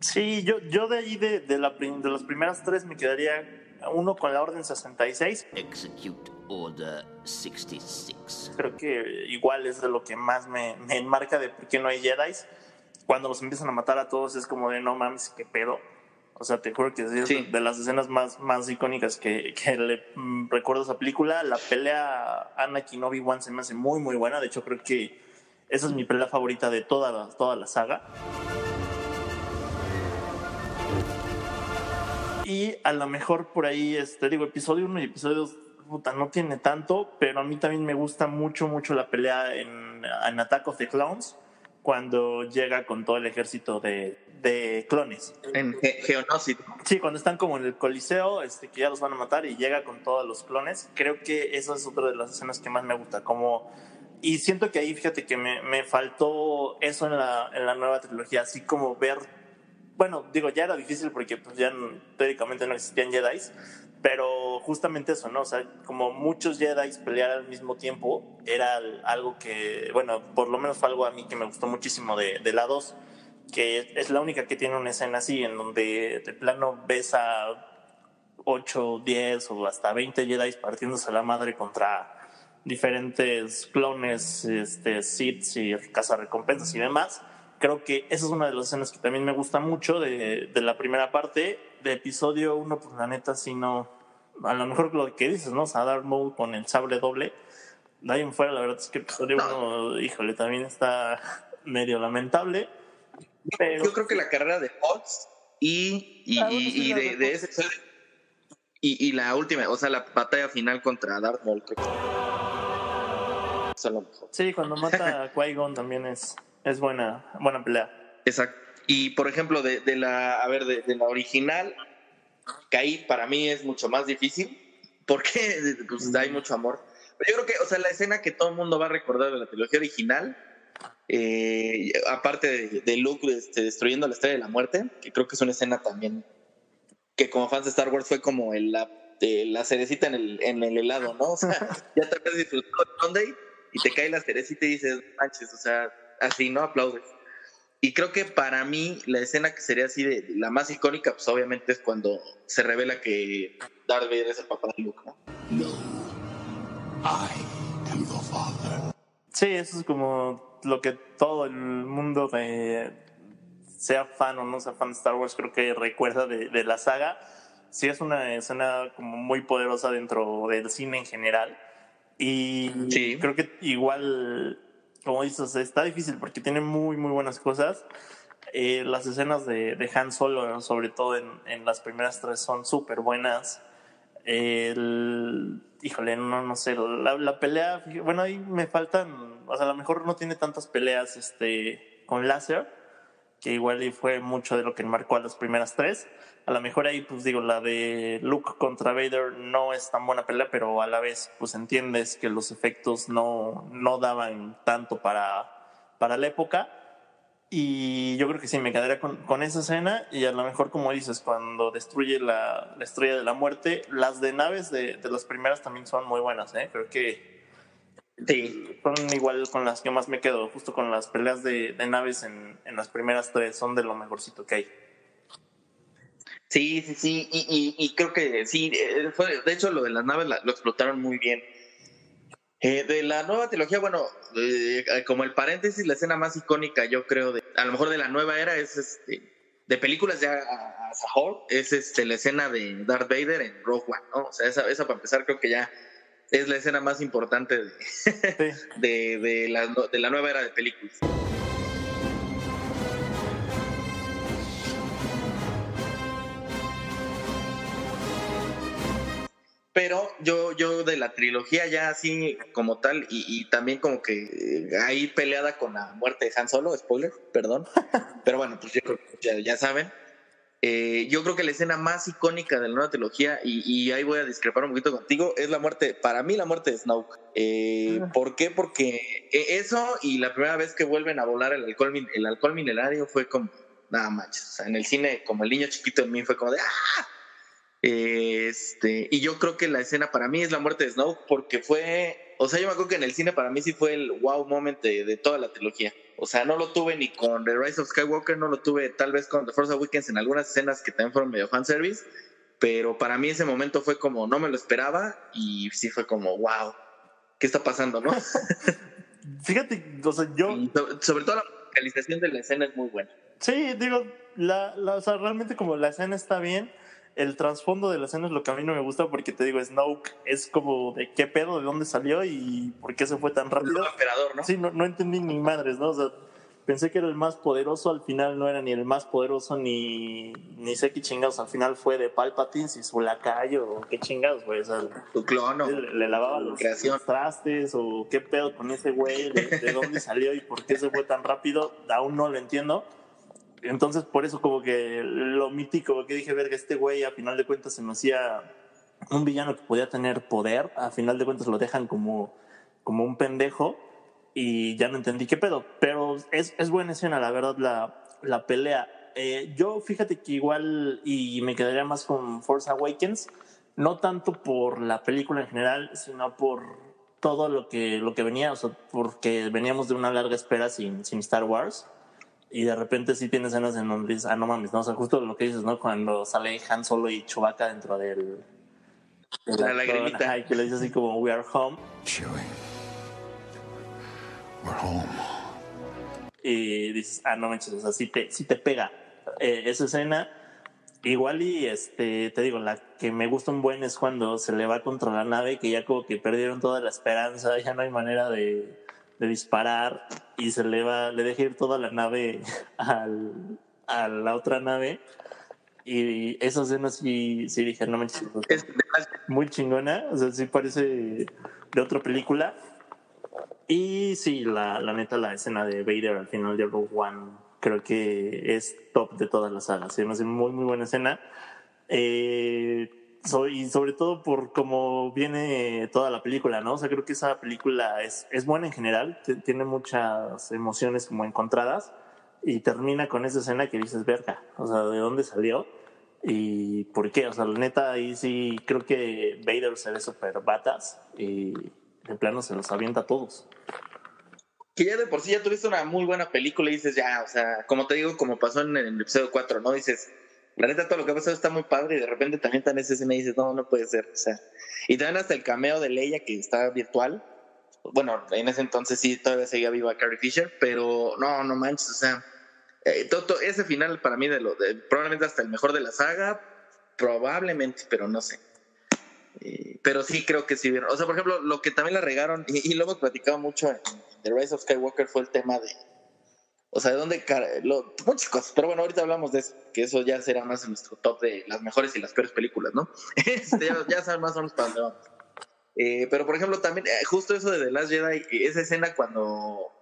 Sí, yo, yo de ahí, de, de, la, de las primeras tres, me quedaría uno con la Orden 66. Execute Order 66. Creo que igual es de lo que más me, me enmarca de por qué no hay Jedi. Cuando los empiezan a matar a todos es como de no mames, qué pedo. O sea, te juro que es sí. de las escenas más, más icónicas que, que le mm, recuerdo esa película. La pelea Anakin Obi-Wan se me hace muy, muy buena. De hecho, creo que esa es mi pelea favorita de toda la, toda la saga. Y a lo mejor por ahí, este, digo, episodio 1 y episodio 2, puta, no tiene tanto, pero a mí también me gusta mucho, mucho la pelea en, en Attack of the Clowns, cuando llega con todo el ejército de, de clones. En Ge Geonosis. Sí, cuando están como en el coliseo, este, que ya los van a matar y llega con todos los clones. Creo que esa es otra de las escenas que más me gusta, como... Y siento que ahí, fíjate que me, me faltó eso en la, en la nueva trilogía, así como ver bueno, digo, ya era difícil porque pues, ya teóricamente no existían Jedi, pero justamente eso, ¿no? O sea, como muchos Jedi pelear al mismo tiempo era algo que, bueno, por lo menos fue algo a mí que me gustó muchísimo de, de la 2, que es la única que tiene una escena así, en donde de plano ves a 8, 10 o hasta 20 Jedi partiéndose la madre contra diferentes clones, este, Sith y cazarrecompensas y demás creo que esa es una de las escenas que también me gusta mucho de, de la primera parte. De episodio 1, pues la neta, sí no. A lo mejor lo que dices, ¿no? O sea, Darth Maul con el sable doble. De ahí en fuera, la verdad es que episodio 1, híjole, también está <laughs> medio lamentable. Pero... Yo creo que la carrera de Fox y, y, de, de, ese. Y, y la última, o sea, la batalla final contra Darth Maul. Sí, cuando <laughs> mata a Qui-Gon también es es buena, buena pelea. Exacto. Y por ejemplo, de, de la, a ver, de, de, la original, que ahí para mí es mucho más difícil, porque <laughs> pues, hay mucho amor. Pero yo creo que, o sea, la escena que todo el mundo va a recordar de la trilogía original, eh, aparte de, de Luke este, destruyendo la estrella de la muerte, que creo que es una escena también que como fans de Star Wars fue como el, la, la cerecita en el, en el helado, ¿no? O sea, <laughs> ya te has disfrutado de Sunday y te cae la cerecita y dices, manches, o sea, así, ¿no? Aplaudes. Y creo que para mí la escena que sería así de la más icónica, pues obviamente es cuando se revela que Darth Vader es el papá de Luke, ¿no? No, I am the father. Sí, eso es como lo que todo el mundo sea fan o no sea fan de Star Wars creo que recuerda de, de la saga. Sí es una escena como muy poderosa dentro del cine en general. Y sí. creo que igual como dices, está difícil porque tiene muy, muy buenas cosas. Eh, las escenas de, de, Han Solo, sobre todo en, en las primeras tres, son súper buenas. El, híjole, no, no sé, la, la, pelea, bueno, ahí me faltan, o sea, a lo mejor no tiene tantas peleas este, con láser, que igual y fue mucho de lo que marcó a las primeras tres. A lo mejor ahí, pues digo, la de Luke contra Vader no es tan buena pelea, pero a la vez, pues entiendes que los efectos no, no daban tanto para, para la época. Y yo creo que sí, me quedaría con, con, esa escena. Y a lo mejor, como dices, cuando destruye la, la estrella de la muerte, las de naves de, de, las primeras también son muy buenas, ¿eh? Creo que sí. son igual con las que más me quedo, justo con las peleas de, de naves en, en las primeras tres, son de lo mejorcito que hay. Sí, sí, sí, y, y, creo que sí, eh, fue, de hecho lo de las naves lo explotaron muy bien. Eh, de la nueva trilogía, bueno, eh, como el paréntesis, la escena más icónica, yo creo, de, a lo mejor de la nueva era es este, de películas ya a, a Sahor, es este, la escena de Darth Vader en Rogue One, ¿no? O sea, esa, esa para empezar creo que ya es la escena más importante de, <laughs> de, de, la, de la nueva era de películas. pero yo, yo de la trilogía ya así como tal, y, también como que eh, ahí peleada con la muerte de Han Solo, spoiler, perdón, <laughs> pero bueno, pues ya, ya saben. Eh, yo creo que la escena más icónica de la nueva trilogía, y, ahí voy a discrepar un poquito contigo, es la muerte, para mí la muerte de Snoke. Eh, ¿Por qué? Porque eso y la primera vez que vuelven a volar el alcohol, el alcohol milenario fue como, nada manches, o sea, en el cine, como el niño chiquito en mí fue como de, ¡ah! Este, y yo creo que la escena para mí es la muerte de Snoke porque fue, o sea, yo me acuerdo que en el cine para mí sí fue el wow moment de, toda la trilogía. O sea, no lo tuve ni con The Rise of Skywalker, no lo tuve tal vez con The Force Awakens en algunas escenas que también fueron medio fanservice, pero para mí ese momento fue como, no me lo esperaba y sí fue como, wow, ¿qué está pasando, no? <laughs> Fíjate, o sea, yo... sobre, todo la localización de la escena es muy buena. Sí, digo, la, la, o sea, realmente como la escena está bien, el trasfondo de la escena es lo que a mí no me gusta porque te digo, Snoke es como de qué pedo, de dónde salió y por qué se fue tan rápido. El emperador, ¿no? Sí, no, no entendí ni madres, ¿no? O sea, pensé que era el más poderoso, al final no era ni el más poderoso ni, ni sé qué chingados, al final fue de Palpatine, si su lacayo o qué chingados, güey. O sea, clono. Le, le lavaba los, los, trastes o qué pedo con ese güey, de, de dónde salió y por qué se fue tan rápido, aún no lo entiendo entonces, por eso como que lo mítico, que dije, verga, este güey a final de cuentas se me hacía un villano que podía tener poder, a final de cuentas lo dejan como, como un pendejo y ya no entendí qué pedo. Pero es, es buena escena, la verdad, la, la pelea. Eh, yo fíjate que igual, y me quedaría más con Force Awakens, no tanto por la película en general, sino por todo lo que, lo que venía, o sea, porque veníamos de una larga espera sin, sin Star Wars y de repente sí tienes escenas en donde dices, ah, no mames, no, o sea, justo lo que dices, ¿no? Cuando sale Han Solo y Chewbacca dentro del... De la lagrimita. Y que le dice así como, we are home. we're home. Y dices, ah, no manches, o sea, sí te, sí te pega eh, esa escena. Igual y, este, te digo, la que me gusta un buen es cuando se le va contra la nave, que ya como que perdieron toda la esperanza, ya no hay manera de de disparar y se le va, le deja ir toda la nave <laughs> al, a la otra nave. Y esa escena sí, sí dije, no me es muy chingona, o sea, sí parece de otra película. Y sí, la, la neta, la escena de Vader al final de Rogue One creo que es top de todas las sagas. Se me hace muy, muy buena escena. Eh, y sobre todo por cómo viene toda la película, ¿no? O sea, creo que esa película es, es buena en general, tiene muchas emociones como encontradas y termina con esa escena que dices, verga, o sea, ¿de dónde salió? ¿Y por qué? O sea, la neta, ahí sí creo que Vader se ve súper batas y de plano se los avienta a todos. Que ya de por sí ya tuviste una muy buena película y dices, ya, o sea, como te digo, como pasó en el episodio 4, ¿no? Dices, la neta, todo lo que ha pasado está muy padre y de repente también en esa escena y dices, no, no puede ser, o sea. Y también hasta el cameo de Leia que está virtual. Bueno, en ese entonces sí todavía seguía viva Carrie Fisher, pero no, no manches, o sea eh, ese final para mí de lo de, probablemente hasta el mejor de la saga, probablemente, pero no sé. Pero sí creo que sí vieron. O sea, por ejemplo, lo que también la regaron, y, lo hemos platicado mucho en The Rise of Skywalker, fue el tema de. O sea, de dónde. Lo, muchas cosas. Pero bueno, ahorita hablamos de eso, que eso ya será más en nuestro top de las mejores y las peores películas, ¿no? <laughs> Este, ya, saben más o menos para dónde vamos. Eh, pero por ejemplo, también, justo eso de The Last Jedi, esa escena cuando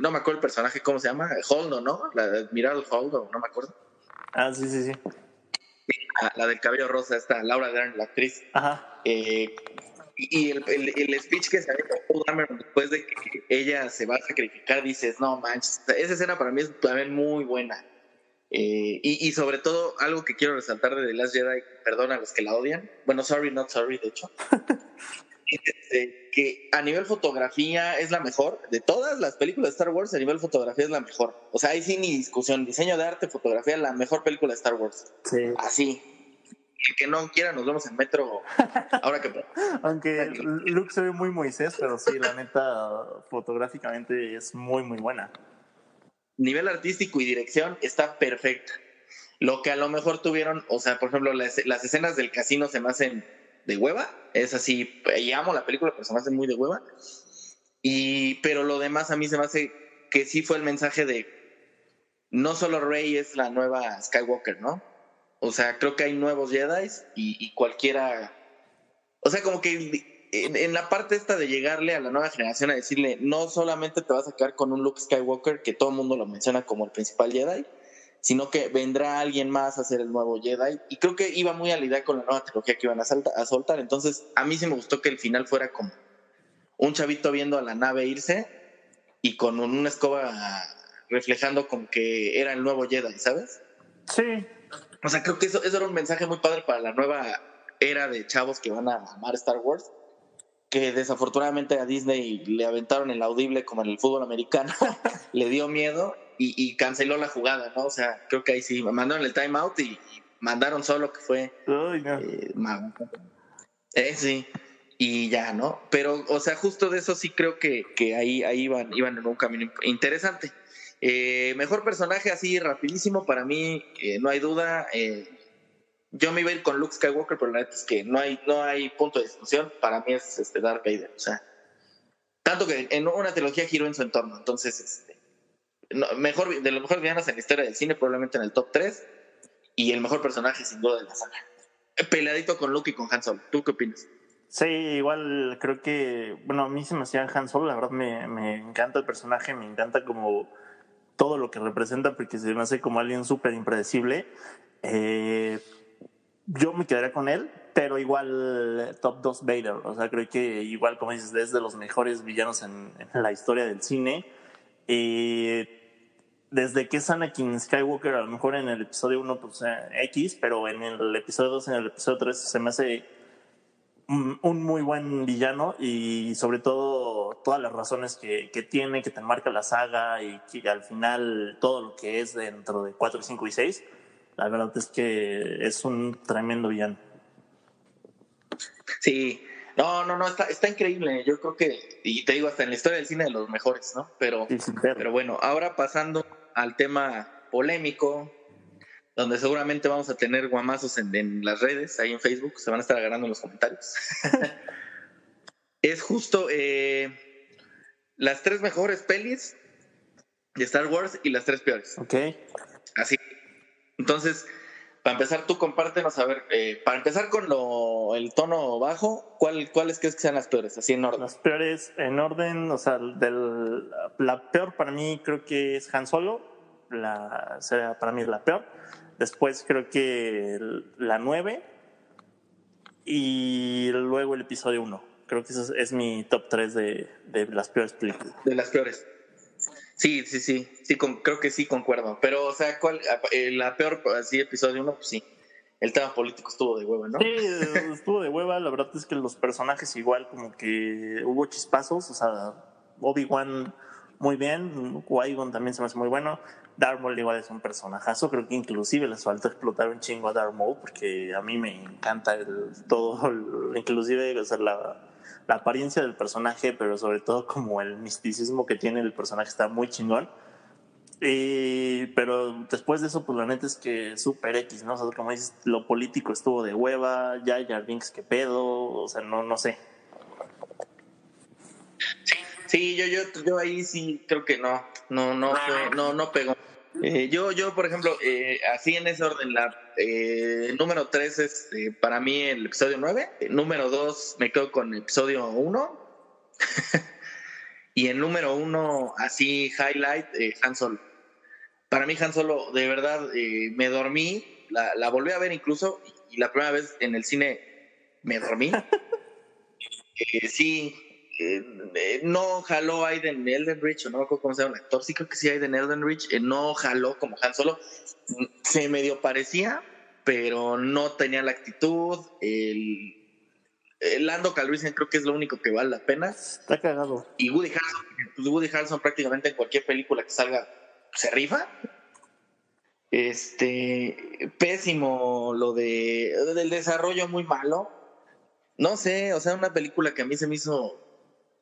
no me acuerdo el personaje, ¿cómo se llama? Holdo, ¿no? La Admiral Holdo, no me acuerdo. Ah, sí, sí, sí. La, del cabello rosa, esta Laura Dern, la actriz. Ajá. Eh, y el, el, speech que se Paul después de que ella se va a sacrificar, dices, no manches, esa escena para mí es también muy buena. Eh, y, y, sobre todo, algo que quiero resaltar de The Last Jedi, perdón a los que la odian, bueno, sorry, not sorry, de hecho, <laughs> Este, que a nivel fotografía es la mejor. De todas las películas de Star Wars, a nivel fotografía es la mejor. O sea, ahí sí ni discusión. Diseño de arte, fotografía, la mejor película de Star Wars. Sí. Así. Que no quiera, nos vemos en metro. Ahora que. <laughs> Aunque Luke se ve muy Moisés, pero sí, la neta, fotográficamente es muy, muy buena. Nivel artístico y dirección está perfecta. Lo que a lo mejor tuvieron, o sea, por ejemplo, las, las escenas del casino se me hacen de hueva. Es así, y amo la película, pero se me hace muy de hueva. Y, pero lo demás a mí se me hace que sí fue el mensaje de no solo Rey es la nueva Skywalker, ¿no? O sea, creo que hay nuevos Jedi y, cualquiera. O sea, como que en, en, la parte esta de llegarle a la nueva generación a decirle, no solamente te vas a quedar con un Luke Skywalker, que todo el mundo lo menciona como el principal Jedi, sino que vendrá alguien más a ser el nuevo Jedi. Y creo que iba muy a la idea con la nueva trilogía que iban a, a soltar. Entonces, a mí sí me gustó que el final fuera como un chavito viendo a la nave irse y con una escoba reflejando como que era el nuevo Jedi, ¿sabes? Sí. O sea, creo que eso, eso era un mensaje muy padre para la nueva era de chavos que van a amar Star Wars que desafortunadamente a Disney le aventaron el audible como en el fútbol americano, <laughs> le dio miedo y, canceló la jugada, ¿no? O sea, creo que ahí sí, mandaron el timeout y, y mandaron solo que fue... Uy, no. eh, eh, sí, y ya, ¿no? Pero, o sea, justo de eso sí creo que, que ahí, ahí iban, iban en un camino interesante. Eh, mejor personaje así rapidísimo para mí, eh, no hay duda. Eh, yo me iba a ir con Luke Skywalker, pero la verdad es que no hay, no hay punto de discusión. Para mí es este Darth Vader. O sea, tanto que en una trilogía giró en su entorno. Entonces, este, mejor, de los mejores villanos en la historia del cine, probablemente en el top 3. Y el mejor personaje, sin duda, de la saga. Peleadito con Luke y con Han Solo. ¿Tú qué opinas? Sí, igual creo que, bueno, a mí se me hacía Han Solo, la verdad me, me encanta el personaje, me encanta como todo lo que representa, porque se me hace como alguien súper impredecible. Eh, yo me quedaría con él, pero igual top 2 Vader. O sea, creo que igual, como dices, es de los mejores villanos en, la historia del cine. Desde que es Anakin Skywalker, a lo mejor en el episodio 1, pues X, pero en el episodio 2, en el episodio 3, se me hace un, muy buen villano y sobre todo todas las razones que, que, tiene, que te marca la saga y que al final todo lo que es dentro de 4, 5 y 6 la verdad es que es un tremendo villano. Sí, no, no, no, está, está increíble. Yo creo que, y te digo, hasta en la historia del cine de los mejores, ¿no? Pero, pero bueno, ahora pasando al tema polémico, donde seguramente vamos a tener guamazos en, en, las redes, ahí en Facebook, se van a estar agarrando en los comentarios. <laughs> es justo eh, las tres mejores pelis de Star Wars y las tres peores. Ok. Así, entonces, para empezar, tú compártenos, a ver, eh, para empezar con lo, el tono bajo, ¿cuál, ¿cuáles crees que sean las peores? Así en orden. Las peores en orden, o sea, del, la peor para mí creo que es Han Solo, la, sea, para mí es la peor. Después creo que la 9 y luego el episodio 1. Creo que ese es, es mi top 3 de, de las peores películas. De las peores. Sí, sí, sí, sí, con, creo que sí concuerdo. Pero, o sea, ¿cuál, eh, la peor, así, episodio uno, pues sí. el tema político estuvo de hueva, ¿no? Sí, estuvo de hueva. La verdad es que los personajes igual como que hubo chispazos. O sea, Obi-Wan muy bien, Qui-Gon también se me hace muy bueno. Darth Maul igual es un personajazo. Creo que inclusive les falta explotar un chingo a Darth Maul porque a mí me encanta el, todo, el- inclusive o sea, la, la apariencia del personaje, pero sobre todo como el misticismo que tiene el personaje está muy chingón. Y, pero después de eso, pues la neta es que super X, ¿no? O sea, como dices, lo político estuvo de hueva, ya Jar Binks qué pedo, o sea, no, no sé. Sí, yo, yo, yo ahí sí creo que no, no, no fue, no, no pegó. Eh, yo, yo, por ejemplo, eh, así en ese orden, la eh, número 3 es eh, para mí el episodio 9, eh, número 2 me quedo con el episodio 1, <laughs> y el número 1, así, highlight, Han Solo. Para mí Han Solo, de verdad, eh, me dormí, la, la volví a ver incluso, y la primera vez en el cine me dormí. <laughs> Sí, eh, no jaló Aiden Eldenrich, o no me acuerdo cómo se llama el actor, sí creo que sí Aiden Eldenrich, eh, no jaló como Han Solo, se medio parecía, pero no tenía la actitud, el, el Lando Calrissian creo que es lo único que vale la pena, Está cagado. y Woody Harrelson, Woody Harrelson prácticamente en cualquier película que salga se rifa. Este, pésimo lo de del desarrollo muy malo. No sé, o sea, una película que a mí se me hizo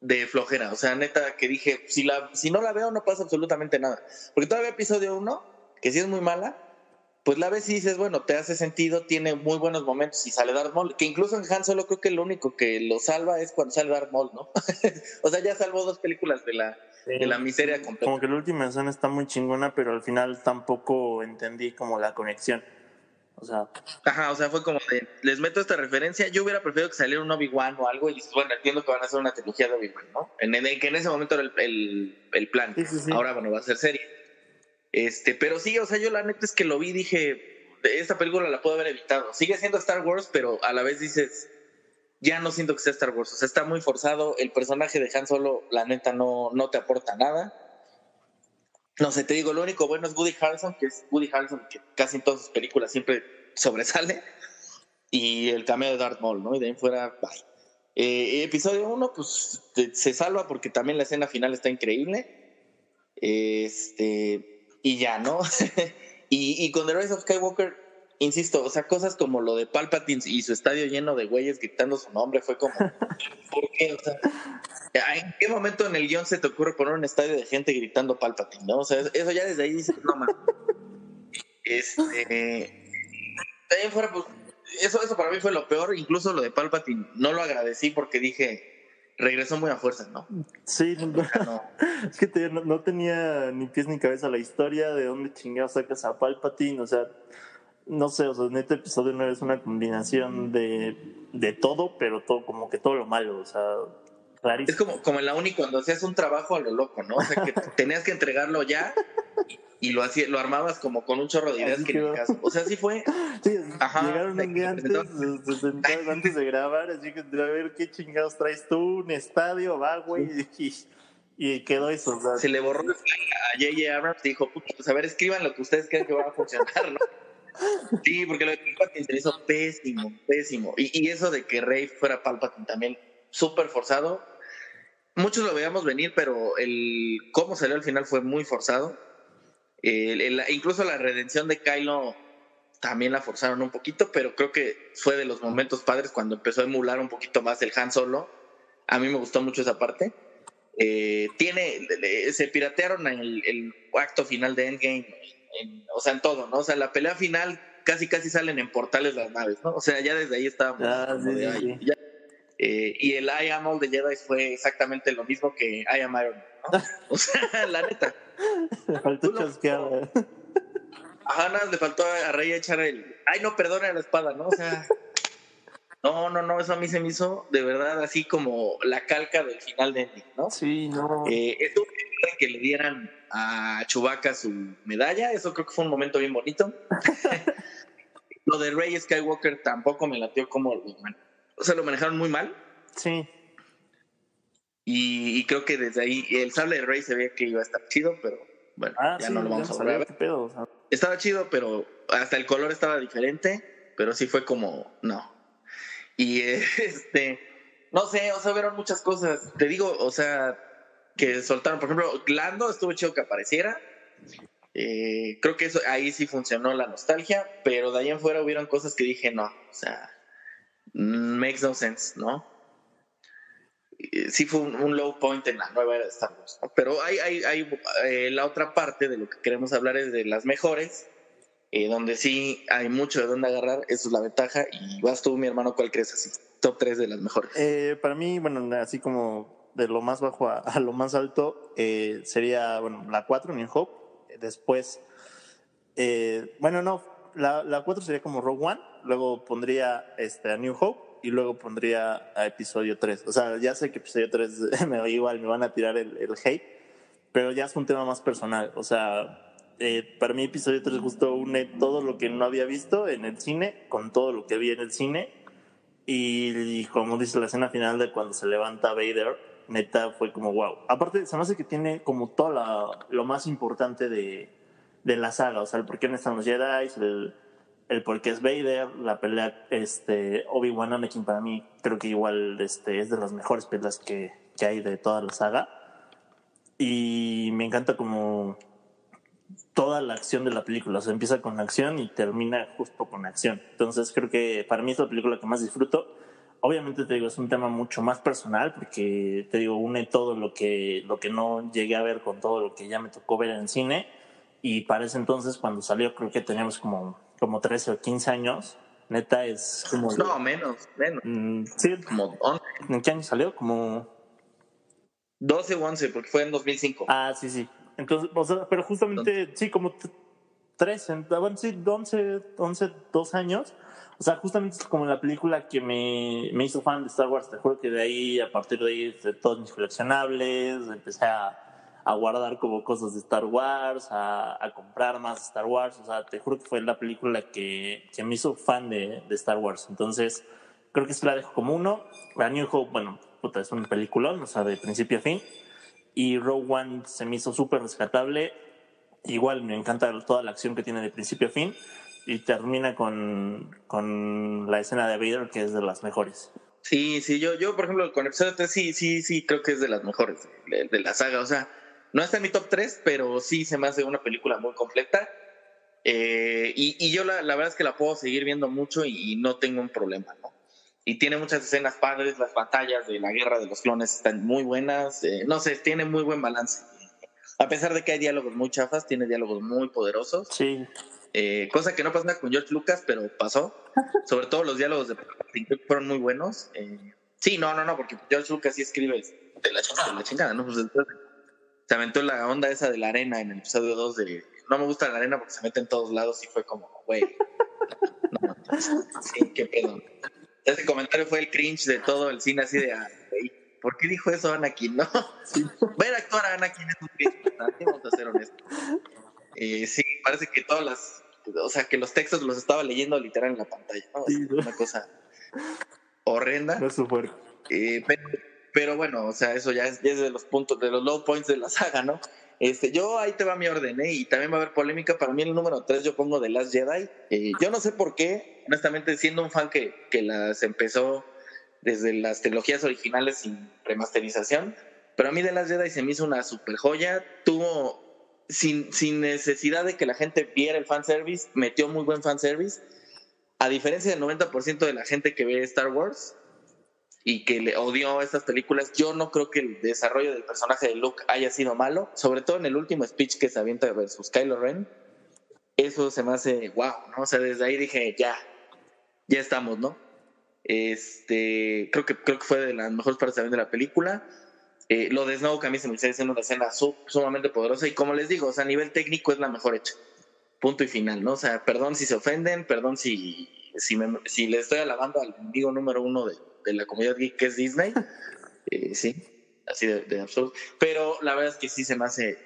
de flojera, o sea, neta que dije, si la si no la veo no pasa absolutamente nada. Porque todavía episodio 1, que sí es muy mala, pues la ves y dices, bueno, te hace sentido, tiene muy buenos momentos y sale Darth Maul, que incluso en Han Solo creo que lo único que lo salva es cuando sale Darth Maul, ¿no? <laughs> o sea, ya salvó dos películas de la de la miseria completa. Como que la última escena está muy chingona, pero al final tampoco entendí como la conexión. O sea, Ajá, o sea, fue como de, les meto esta referencia, yo hubiera preferido que saliera un Obi-Wan o algo y dices, bueno, entiendo que van a hacer una trilogía de Obi-Wan, ¿no? En, en- que en ese momento era el, el- el plan. Sí, sí, sí. Ahora, bueno, va a ser serie. Este, pero sí, o sea, yo la neta es que lo vi y dije, esta película la puedo haber evitado. Sigue siendo Star Wars, pero a la vez dices, ya no siento que sea Star Wars. O sea, está muy forzado. El personaje de Han Solo, la neta, no, no te aporta nada. No sé, te digo, lo único bueno es Woody Harrelson, que es Woody Harrelson, que casi en todas sus películas siempre sobresale. Y el cameo de Darth Maul, ¿no? Y de ahí fuera, bye. Eh, episodio 1, pues te- se salva porque también la escena final está increíble. Este, y ya, ¿no? <laughs> y, y con The Rise of Skywalker, insisto, o sea, cosas como lo de Palpatine y su estadio lleno de güeyes gritando su nombre fue como, <laughs> ¿por qué? O sea, ¿en qué momento en el guion se te ocurre poner un estadio de gente gritando Palpatine, no? O sea, eso ya desde ahí dices, no más. Este, también fuera, pues, eso, eso para mí fue lo peor, incluso lo de Palpatine, no lo agradecí porque dije, regresó muy a fuerza, ¿no? sí, no, <laughs> no. es que te- no, no tenía ni pies ni cabeza la historia de dónde chingados sacas a Palpatine, o sea, no sé, o sea, en este episodio no es una combinación de, de todo, pero todo, como que todo lo malo, o sea, Es como, como en la uni cuando hacías un trabajo a lo loco, ¿no? O sea, que <laughs> tenías que entregarlo ya y lo hacía, lo armabas como con un chorro de ideas Así que ni caso. O sea, así fue. <laughs> Sí, Ajá, llegaron un día te antes, se, se sentaron antes de grabar, así que a ver qué chingados traes tú, un estadio, va, güey, <laughs> y, y quedó eso, o sea, Se le borró a J.J. Abrams y dijo, "Puta, pues a ver, escriban lo que ustedes crean que va a funcionar, ¿no? Sí, porque lo de Palpatine se hizo pésimo, pésimo. Y, y eso de que Rey fuera Palpatine también, súper forzado. Muchos lo veíamos venir, pero el cómo salió al final fue muy forzado. El- el- incluso la redención de Kylo también la forzaron un poquito, pero creo que fue de los momentos padres cuando empezó a emular un poquito más el Han Solo. A mí me gustó mucho esa parte. Eh, tiene, se piratearon en el, el acto final de Endgame, en- o sea, en todo, ¿no? O sea, la pelea final casi casi salen en portales las naves, ¿no? O sea, ya desde ahí estábamos. Ah, sí, de, sí, "Ay, sí. ya". Eh, y el I am all the Jedi fue exactamente lo mismo que I am Iron Man, ¿no? <laughs> O sea, la neta. le faltó chasquear. ¿eh? Ajá, nada, le faltó a Rey echar el. Ay, no, perdona la espada, ¿no? O sea. No, no, no, eso a mí se me hizo de verdad así como la calca del final de Ending, ¿no? Sí, no. Eh, que le dieran a Chewbacca su medalla, eso creo que fue un momento bien bonito. <laughs> lo de Rey Skywalker tampoco me latió como lo man- o sea, lo manejaron muy mal Sí, y, y creo que desde ahí el sable de Rey se veía que iba a estar chido, pero bueno, ah, ya sí, no lo vamos a volver a sabía ver. qué pedo, o sea, Estaba chido, pero hasta el color estaba diferente. pero sí fue como, no. Y <laughs> este, no sé, o sea, vieron muchas cosas. Te digo, o sea, que soltaron, por ejemplo, Lando estuvo chido que apareciera. Eh, creo que eso ahí sí funcionó la nostalgia, pero de ahí en fuera hubieron cosas que dije, no, o sea, makes no sense, ¿no? Eh, sí fue un, low point en la nueva era de Star Wars, pero hay, eh, la otra parte de lo que queremos hablar es de las mejores, donde sí hay mucho de dónde agarrar, eso es la ventaja, y vas tú, mi hermano, ¿cuál crees así? Top 3 de las mejores. para mí, bueno, así como de lo más bajo a, lo más alto, sería, la 4, New Hope, después, eh, bueno, no, la, la 4 sería como Rogue One, luego pondría este, a New Hope y luego pondría a episodio 3. O sea, ya sé que episodio 3 <laughs> me igual, me van a tirar el, el, hate, pero ya es un tema más personal. O sea, eh, para mí episodio 3 justo une todo lo que no había visto en el cine con todo lo que vi en el cine. Y, como dice la escena final de cuando se levanta Vader, neta fue como wow. Aparte, se me hace que tiene como todo lo más importante de, de, la saga, o sea, el por qué no están los Jedi, el, el por qué es Vader, la pelea este, Obi-Wan Anakin para mí creo que igual este, es de las mejores peleas que, que hay de toda la saga. Y me encanta como toda la acción de la película, o sea, empieza con acción y termina justo con acción. Entonces creo que para mí es la película que más disfruto Obviamente te digo, es un tema mucho más personal porque te digo, une todo lo que, lo que no llegué a ver con todo lo que ya me tocó ver en cine. Y para ese entonces, cuando salió, creo que teníamos como, como 13 o 15 años. Neta es como... <laughs> No, menos, menos. Mm, sí, como 11. ¿En qué año salió? Como... 12 o 11, porque fue en 2005. Ah, sí, sí. Entonces, o sea, pero justamente, sí, como 13, bueno, sí, 11, 11, 2 años o sea, justamente es como la película que me, me hizo fan de Star Wars. Te juro que de ahí, a partir de ahí, de todos mis coleccionables, empecé a, a guardar como cosas de Star Wars, a, a, comprar más Star Wars. O sea, te juro que fue la película que, que me hizo fan de, de, Star Wars. Entonces, creo que se la dejo como uno. La New Hope, bueno, puta, es un peliculón, o sea, de principio a fin. Y Rogue One se me hizo súper rescatable. Igual me encanta toda la acción que tiene de principio a fin y termina con, con la escena de Vader, que es de las mejores. Sí, sí, yo, yo por ejemplo, con episodio 3 sí, sí, sí, creo que es de las mejores de, la saga. O sea, no está en mi top 3, pero sí se me hace una película muy completa. Eh, y, y, yo la, la, verdad es que la puedo seguir viendo mucho y, no tengo un problema, ¿no? Y tiene muchas escenas padres, las batallas de la guerra de los clones están muy buenas, eh, no sé, tiene muy buen balance. A pesar de que hay diálogos muy chafas, tiene diálogos muy poderosos. Sí. Eh, cosa que no pasa con George Lucas, pero pasó. <laughs> Sobre todo los diálogos de fueron muy buenos. Eh, sí, no, no, no, porque George Lucas sí escribe de la, chingada, ¿no? Pues se aventó la onda esa de la arena en el episodio 2 de no me gusta la arena porque se mete en todos lados y fue como, güey. No, sí, qué pedo. Ese comentario fue el cringe de todo el cine así de, ah, ¿por qué dijo eso Anakin? <laughs> No, ver actuar a Anakin es un cringe, vamos a ser honestos. Eh, sí, parece que todas las, o sea, que los textos los estaba leyendo literal en la pantalla, ¿no? Una cosa horrenda. No fuerte. Eh, pero, bueno, o sea, eso ya es, de los puntos, de los low points de la saga, ¿no? Este, yo ahí te va mi orden, ¿eh? Y también va a haber polémica. Para mí el número 3 yo pongo The Last Jedi. Eh, yo no sé por qué, honestamente, siendo un fan que, que las empezó desde las trilogías originales sin remasterización, pero a mí The Last Jedi se me hizo una super joya. Tuvo sin, sin necesidad de que la gente viera el fanservice, metió muy buen fanservice. A diferencia del 90% de la gente que ve Star Wars y que le odió estas películas, yo no creo que el desarrollo del personaje de Luke haya sido malo, sobre todo en el último speech que se avienta versus Kylo Ren. Eso se me hace wow, ¿no? O sea, desde ahí dije, ya, ya estamos, ¿no? Este, creo que, creo que fue de las mejores partes también de la película. Eh, lo de Snow que a mí se me está diciendo una escena sumamente poderosa y como les digo, o sea, a nivel técnico es la mejor hecha. Punto y final, ¿no? O sea, perdón si se ofenden, perdón si, si, me, si le estoy alabando al amigo número uno de, de la comunidad geek que es Disney. <laughs> Eh, sí, así de, absurdo. Pero la verdad es que sí se me hace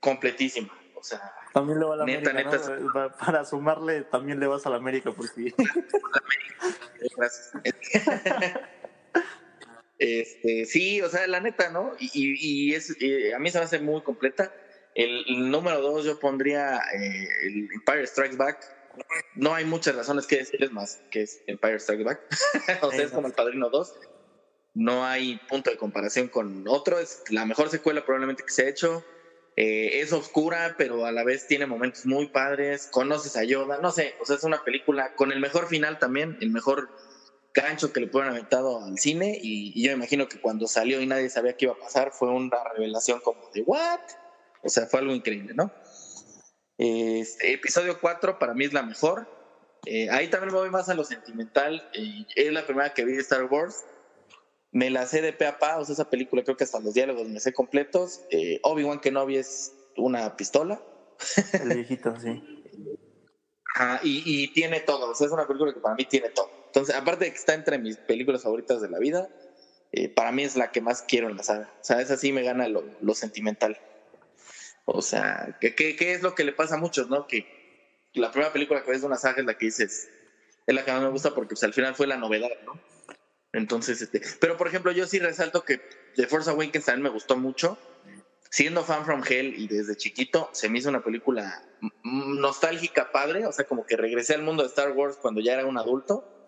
completísima. O sea, también le va a la neta, América, neta, Para sumarle, también le vas a la América, porque. <laughs> Gracias. <laughs> Este, sí, o sea, la neta, ¿no? Y, es, a mí se me hace muy completa. El, número dos yo pondría eh, el Empire Strikes Back. No hay muchas razones que decirles más que es Empire Strikes Back. <laughs> o sea, es como El Padrino 2. No hay punto de comparación con otro. Es la mejor secuela probablemente que se ha hecho. Eh, es oscura, pero a la vez tiene momentos muy padres. Conoces a Yoda. No sé, o sea, es una película con el mejor final también, el mejor gancho que le pueden aventado al cine. Y, y yo imagino que cuando salió y nadie sabía qué iba a pasar, fue una revelación como de, ¿what? O sea, fue algo increíble, ¿no? Este, episodio 4 para mí es la mejor. Eh, ahí también me voy más a lo sentimental. es la primera que vi de Star Wars. Me la sé de pe a pa, o sea, esa película creo que hasta los diálogos me sé completos. Eh, Obi-Wan Kenobi es una pistola. El viejito, sí. y, y, tiene todo, o sea, es una película que para mí tiene todo. Entonces, aparte de que está entre mis películas favoritas de la vida, eh, para mí es la que más quiero en la saga. O sea, esa sí me gana lo, lo sentimental. O sea, ¿qué, ¿qué, es lo que le pasa a muchos, no? Que la primera película que ves de una saga es la que dices, es la que más me gusta porque pues, al final fue la novedad, ¿no? Entonces, este, pero por ejemplo, yo sí resalto que The Force Awakens también me gustó mucho. Siendo fan from Hell y desde chiquito, se me hizo una película nostálgica, padre, o sea, como que regresé al mundo de Star Wars cuando ya era un adulto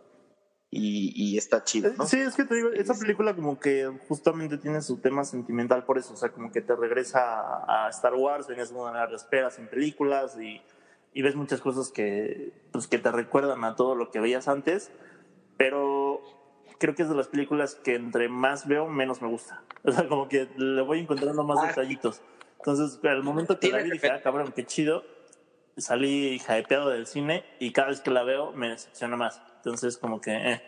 y, está chido. ¿no? Sí, es que te digo, esa película como que justamente tiene su tema sentimental por eso, o sea, como que te regresa a, Star Wars, venías una de las esperas en películas y, y, ves muchas cosas que, pues, que te recuerdan a todo lo que veías antes, pero creo que es de las películas que entre más veo, menos me gusta. O sea, como que le voy encontrando más ah, detallitos. Entonces, al momento que la vi dije, ah, cabrón, qué chido. Salí hypeado del cine y cada vez que la veo me decepciona más. Entonces, como que, eh.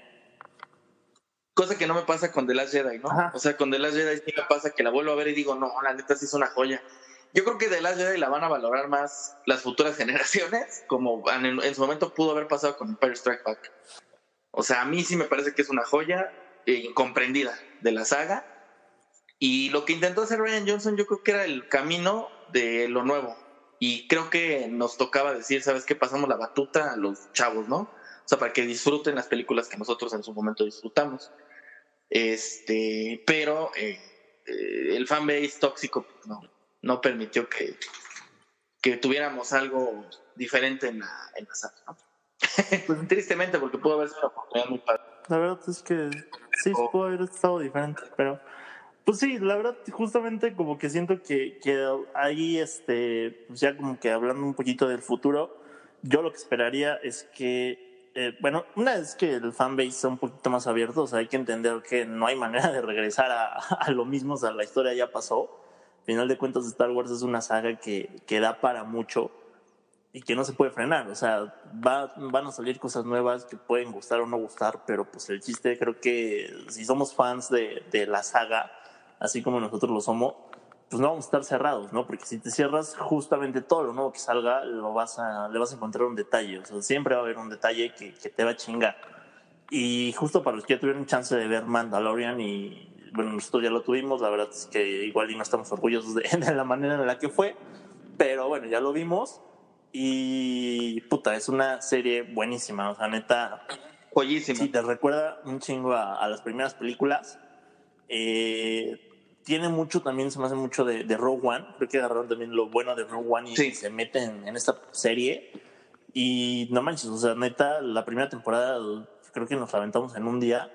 Cosa que no me pasa con The Last Jedi, ¿no? O sea, con The Last Jedi sí me pasa que la vuelvo a ver y digo, no, la neta sí es una joya. Yo creo que The Last Jedi la van a valorar más las futuras <laughs> generaciones, como en, su momento pudo haber pasado con Empire Strike Back. O sea, a mí sí me parece que es una joya incomprendida de la saga. Y lo que intentó hacer Ryan Johnson, yo creo que era el camino de lo nuevo. Y creo que nos tocaba decir, ¿sabes qué? Pasamos la batuta a los chavos, ¿no? O sea, para que disfruten las películas que nosotros en su momento disfrutamos. Este, pero eh, eh, el fanbase tóxico pues, no, no permitió que, que tuviéramos algo diferente en la, en la sala, ¿no? <laughs> pues tristemente, porque pudo haber sido una oportunidad muy padre. La verdad es que sí, pudo haber estado diferente, pero pues sí, la verdad, justamente como que siento que, que ahí, este, pues ya como que hablando un poquito del futuro, yo lo que esperaría es que eh, bueno, una vez que el fanbase sea un poquito más abierto, o sea, hay que entender que no hay manera de regresar a, <laughs> a lo mismo, o sea, la historia ya pasó. Al final de cuentas, Star Wars es una saga que, que da para mucho y que no se puede frenar. O sea, va, van a salir cosas nuevas que pueden gustar o no gustar, pero pues el chiste creo que si somos fans de, de la saga, así como nosotros lo somos, pues no vamos a estar cerrados, ¿no? Porque si te cierras, justamente todo lo nuevo que salga, lo vas a, le vas a encontrar un detalle. O sea, siempre va a haber un detalle que, que te va a chingar. Y justo para los que ya tuvieron chance de ver Mandalorian y, bueno, nosotros ya lo tuvimos, la verdad es que igual y no estamos orgullosos de, <laughs> de la manera en la que fue, pero bueno, ya lo vimos y puta, es una serie buenísima, o sea, neta. Joyísima. Sí, te recuerda un chingo a, a las primeras películas. Eh, tiene mucho también, se me hace mucho de, de Rogue One. Creo que agarraron también lo bueno de Rogue One y se meten en, esta serie. Y no manches, o sea, neta, la primera temporada creo que nos aventamos en un día.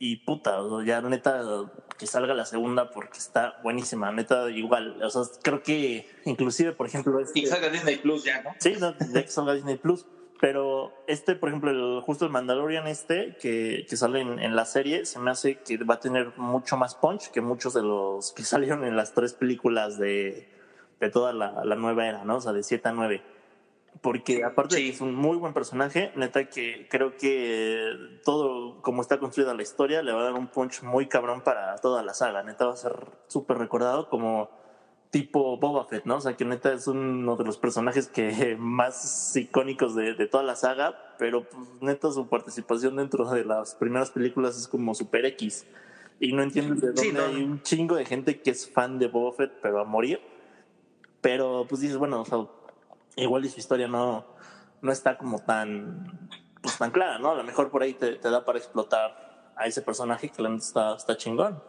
Y puta, ya neta, que salga la segunda porque está buenísima, neta, igual. O sea, creo que inclusive, por ejemplo... Este, y salga Disney Plus ya, ¿no? Sí, no, que salga Disney Plus. Pero este, por ejemplo, el, justo el Mandalorian este, que, que sale en, la serie, se me hace que va a tener mucho más punch que muchos de los que <laughs> salieron en las tres películas de, de toda la, la nueva era, ¿no? O sea, de 7 a 9. Porque aparte de que es un muy buen personaje, neta que creo que todo como está construida la historia le va a dar un punch muy cabrón para toda la saga. Neta va a ser súper recordado como tipo Boba Fett, ¿no? O sea, que neta es uno de los personajes que <laughs> más icónicos de, de toda la saga, pero pues, neta su participación dentro de las primeras películas es como super X. Y no entiendo de dónde hay un chingo de gente que es fan de Boba Fett, pero a morir. Pero pues dices, bueno, o sea, igual y su historia no, no está como tan, pues, tan clara, ¿no? A lo mejor por ahí te, te da para explotar a ese personaje que la está, está chingón.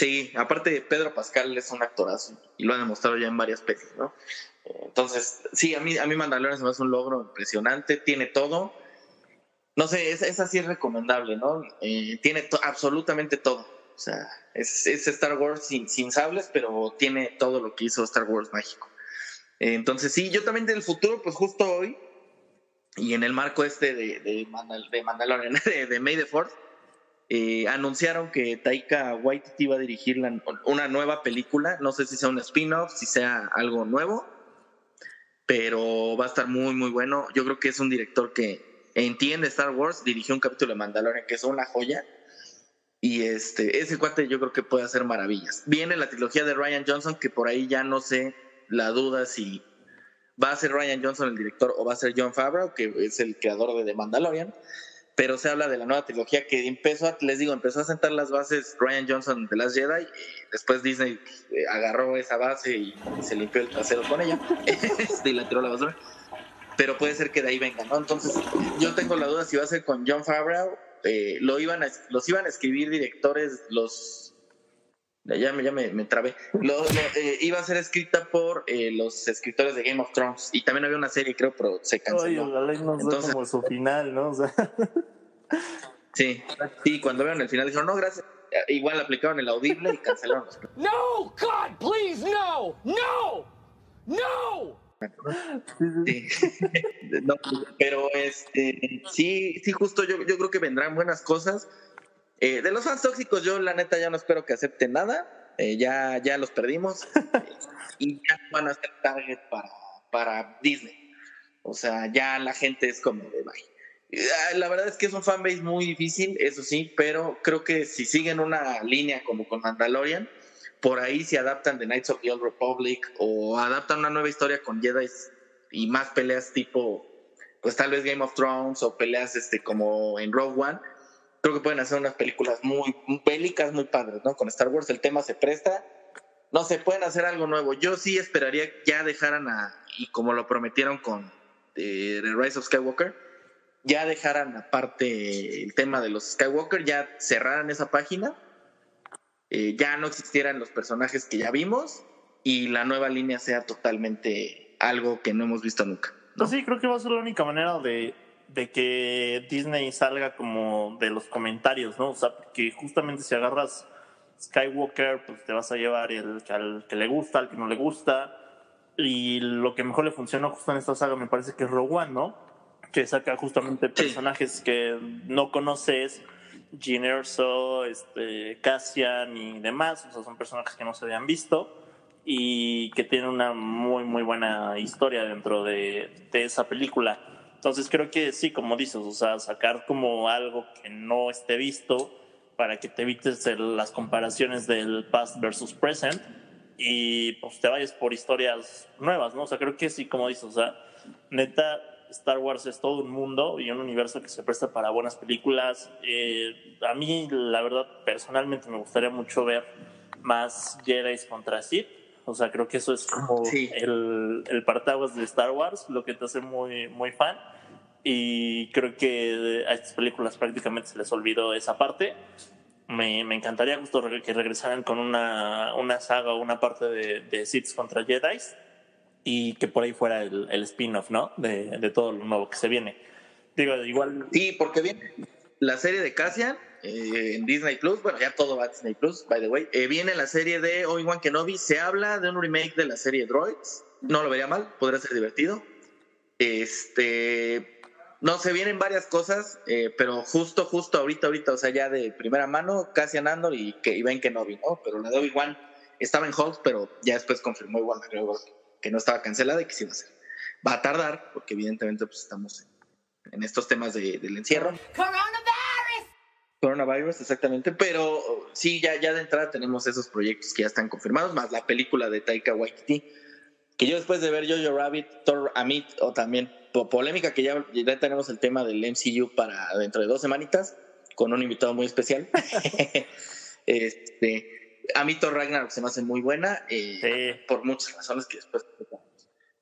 Sí, aparte Pedro Pascal es un actorazo y lo ha demostrado ya en varias pelis, ¿no? Entonces, sí, a mí, a mí Mandalorian se me hace un logro impresionante, tiene todo. No sé, esa, esa sí es recomendable, ¿no? Eh, tiene absolutamente todo. O sea, es, Star Wars sin, sables, pero tiene todo lo que hizo Star Wars mágico. Eh, entonces, sí, yo también del futuro, pues justo hoy, y en el marco este de, de, de Mandalorian, <laughs> de, de May the Fourth, eh, anunciaron que Taika Waititi iba a dirigir la, una nueva película. No sé si sea un spin-off, si sea algo nuevo, pero va a estar muy, muy bueno. Yo creo que es un director que entiende Star Wars, dirigió un capítulo de Mandalorian que es una joya. Y este, ese cuate yo creo que puede hacer maravillas. Viene la trilogía de Ryan Johnson, que por ahí ya no sé la duda si va a ser Ryan Johnson el director o va a ser John Favreau, que es el creador de The Mandalorian pero se habla de la nueva trilogía que empezó, les digo, empezó a sentar las bases Ryan Johnson de Last Jedi, y después Disney eh, agarró esa base y se limpió el trasero con ella <laughs> <laughs> y la tiró a la basura. Pero puede ser que de ahí venga, ¿no? Entonces, yo tengo la duda si va a ser con John Favreau. Eh, lo iban los iban a escribir directores, los. Ya, me, ya me, trabé. Lo, eh, iba a ser escrita por los escritores de Game of Thrones. Y también había una serie, creo, pero se canceló. Entonces, como su final, ¿no? O sea. <laughs> Sí, sí, cuando vieron el final dijeron, no, gracias. Igual aplicaron el audible y cancelaron. <laughs> No, God, please, no, no, no. Sí. <laughs> no, pero este, sí, sí, justo yo, yo creo que vendrán buenas cosas. Eh, de los fans tóxicos, yo la neta ya no espero que acepten nada. Eh, ya, ya los perdimos. <laughs> y ya van a ser target para, para Disney. O sea, ya la gente es como de bye. Ah, la verdad es que es un fanbase muy difícil, eso sí, pero creo que si siguen una línea como con Mandalorian, por ahí se adaptan de Knights of the Old Republic o adaptan una nueva historia con Jedi y más peleas tipo, pues tal vez Game of Thrones o peleas este como en Rogue One, creo que pueden hacer unas películas muy, bélicas, muy padres, ¿no? Con Star Wars el tema se presta, no se pueden hacer algo nuevo. Yo sí esperaría ya dejaran a, y como lo prometieron con eh, The Rise of Skywalker, ya dejaran aparte el tema de los Skywalker, ya cerraran esa página, eh, ya no existieran los personajes que ya vimos y la nueva línea sea totalmente algo que no hemos visto nunca. Pues sí, creo que va a ser la única manera de, de que Disney salga como de los comentarios, ¿no? O sea, que justamente si agarras Skywalker, pues te vas a llevar el, al que le gusta, al que no le gusta. Y lo que mejor le funciona justo en esta saga me parece que es Rogue One, ¿no? que saca justamente personajes que no conoces, Gene Erso, este, Cassian y demás, o sea, son personajes que no se habían visto y que tienen una muy, muy buena historia dentro de, de esa película. Entonces creo que sí, como dices, o sea, sacar como algo que no esté visto para que te evites las comparaciones del past versus present y pues te vayas por historias nuevas, ¿no? O sea, creo que sí, como dices, o sea, neta, Star Wars es todo un mundo y un universo que se presta para buenas películas. Eh, a mí, la verdad, personalmente me gustaría mucho ver más Jedi contra Sith. O sea, creo que eso es como el, el partaguas de Star Wars, lo que te hace muy, muy fan. Y creo que a estas películas prácticamente se les olvidó esa parte. Me, me encantaría justo que regresaran con una, una saga o una parte de, de Sith contra Jedi y que por ahí fuera el, el spin-off, ¿no? De, de, todo lo nuevo que se viene. Digo, igual. Sí, porque viene la serie de Cassian eh, en Disney Plus. Bueno, ya todo va a Disney Plus, by the way. Eh, viene la serie de Obi-Wan Kenobi. Se habla de un remake de la serie Droids. No lo vería mal, podría ser divertido. Este. No, se vienen varias cosas, eh, pero justo, justo ahorita, ahorita, o sea, ya de primera mano, Cassian Andor y, que, y Ben Kenobi, ¿no? Pero la de Obi-Wan estaba en hold, pero ya después confirmó igual que no estaba cancelada y que sí va a ser. Va a tardar, porque evidentemente pues, estamos en, estos temas de, del encierro. Coronavirus. Coronavirus, exactamente, pero sí, ya, ya de entrada tenemos esos proyectos que ya están confirmados, más la película de Taika Waititi, que yo después de ver Jojo Rabbit, Thor Amit, o también polémica, que ya, ya tenemos el tema del MCU para dentro de dos semanitas, con un invitado muy especial. <laughs> este, a mí Thor Ragnarok se me hace muy buena, eh, por muchas razones que después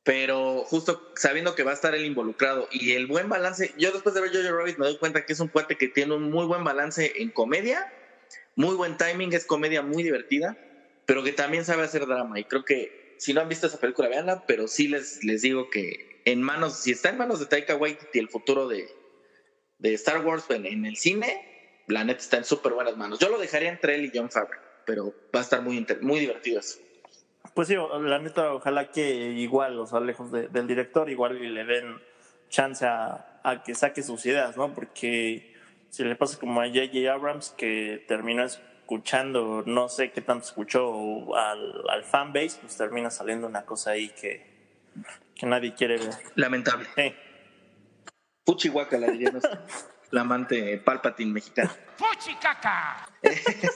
pero justo sabiendo que va a estar él involucrado y el buen balance, yo después de ver Jojo Rabbit me doy cuenta que es un cuate que tiene un muy buen balance en comedia, muy buen timing, es comedia muy divertida, pero que también sabe hacer drama. Y creo que si no han visto esa película, véanla, pero sí les, les digo que en manos, si está en manos de Taika Waititi el futuro de, de Star Wars en, el cine, la neta está en súper buenas manos. Yo lo dejaría entre él y John Favreau, pero va a estar muy, muy divertido eso. Pues sí, la neta, ojalá que igual, o sea, lejos de- del director, igual y le den chance a, a que saque sus ideas, ¿no? Porque si le pasa como a J.J. Abrams, que terminó escuchando, no sé qué tanto escuchó al, al fanbase, pues termina saliendo una cosa ahí que, que nadie quiere ver. Lamentable. Sí. Puchihuaca, la diría <laughs> nuestro flamante Palpatine mexicano. ¡Fuchicaca! Este.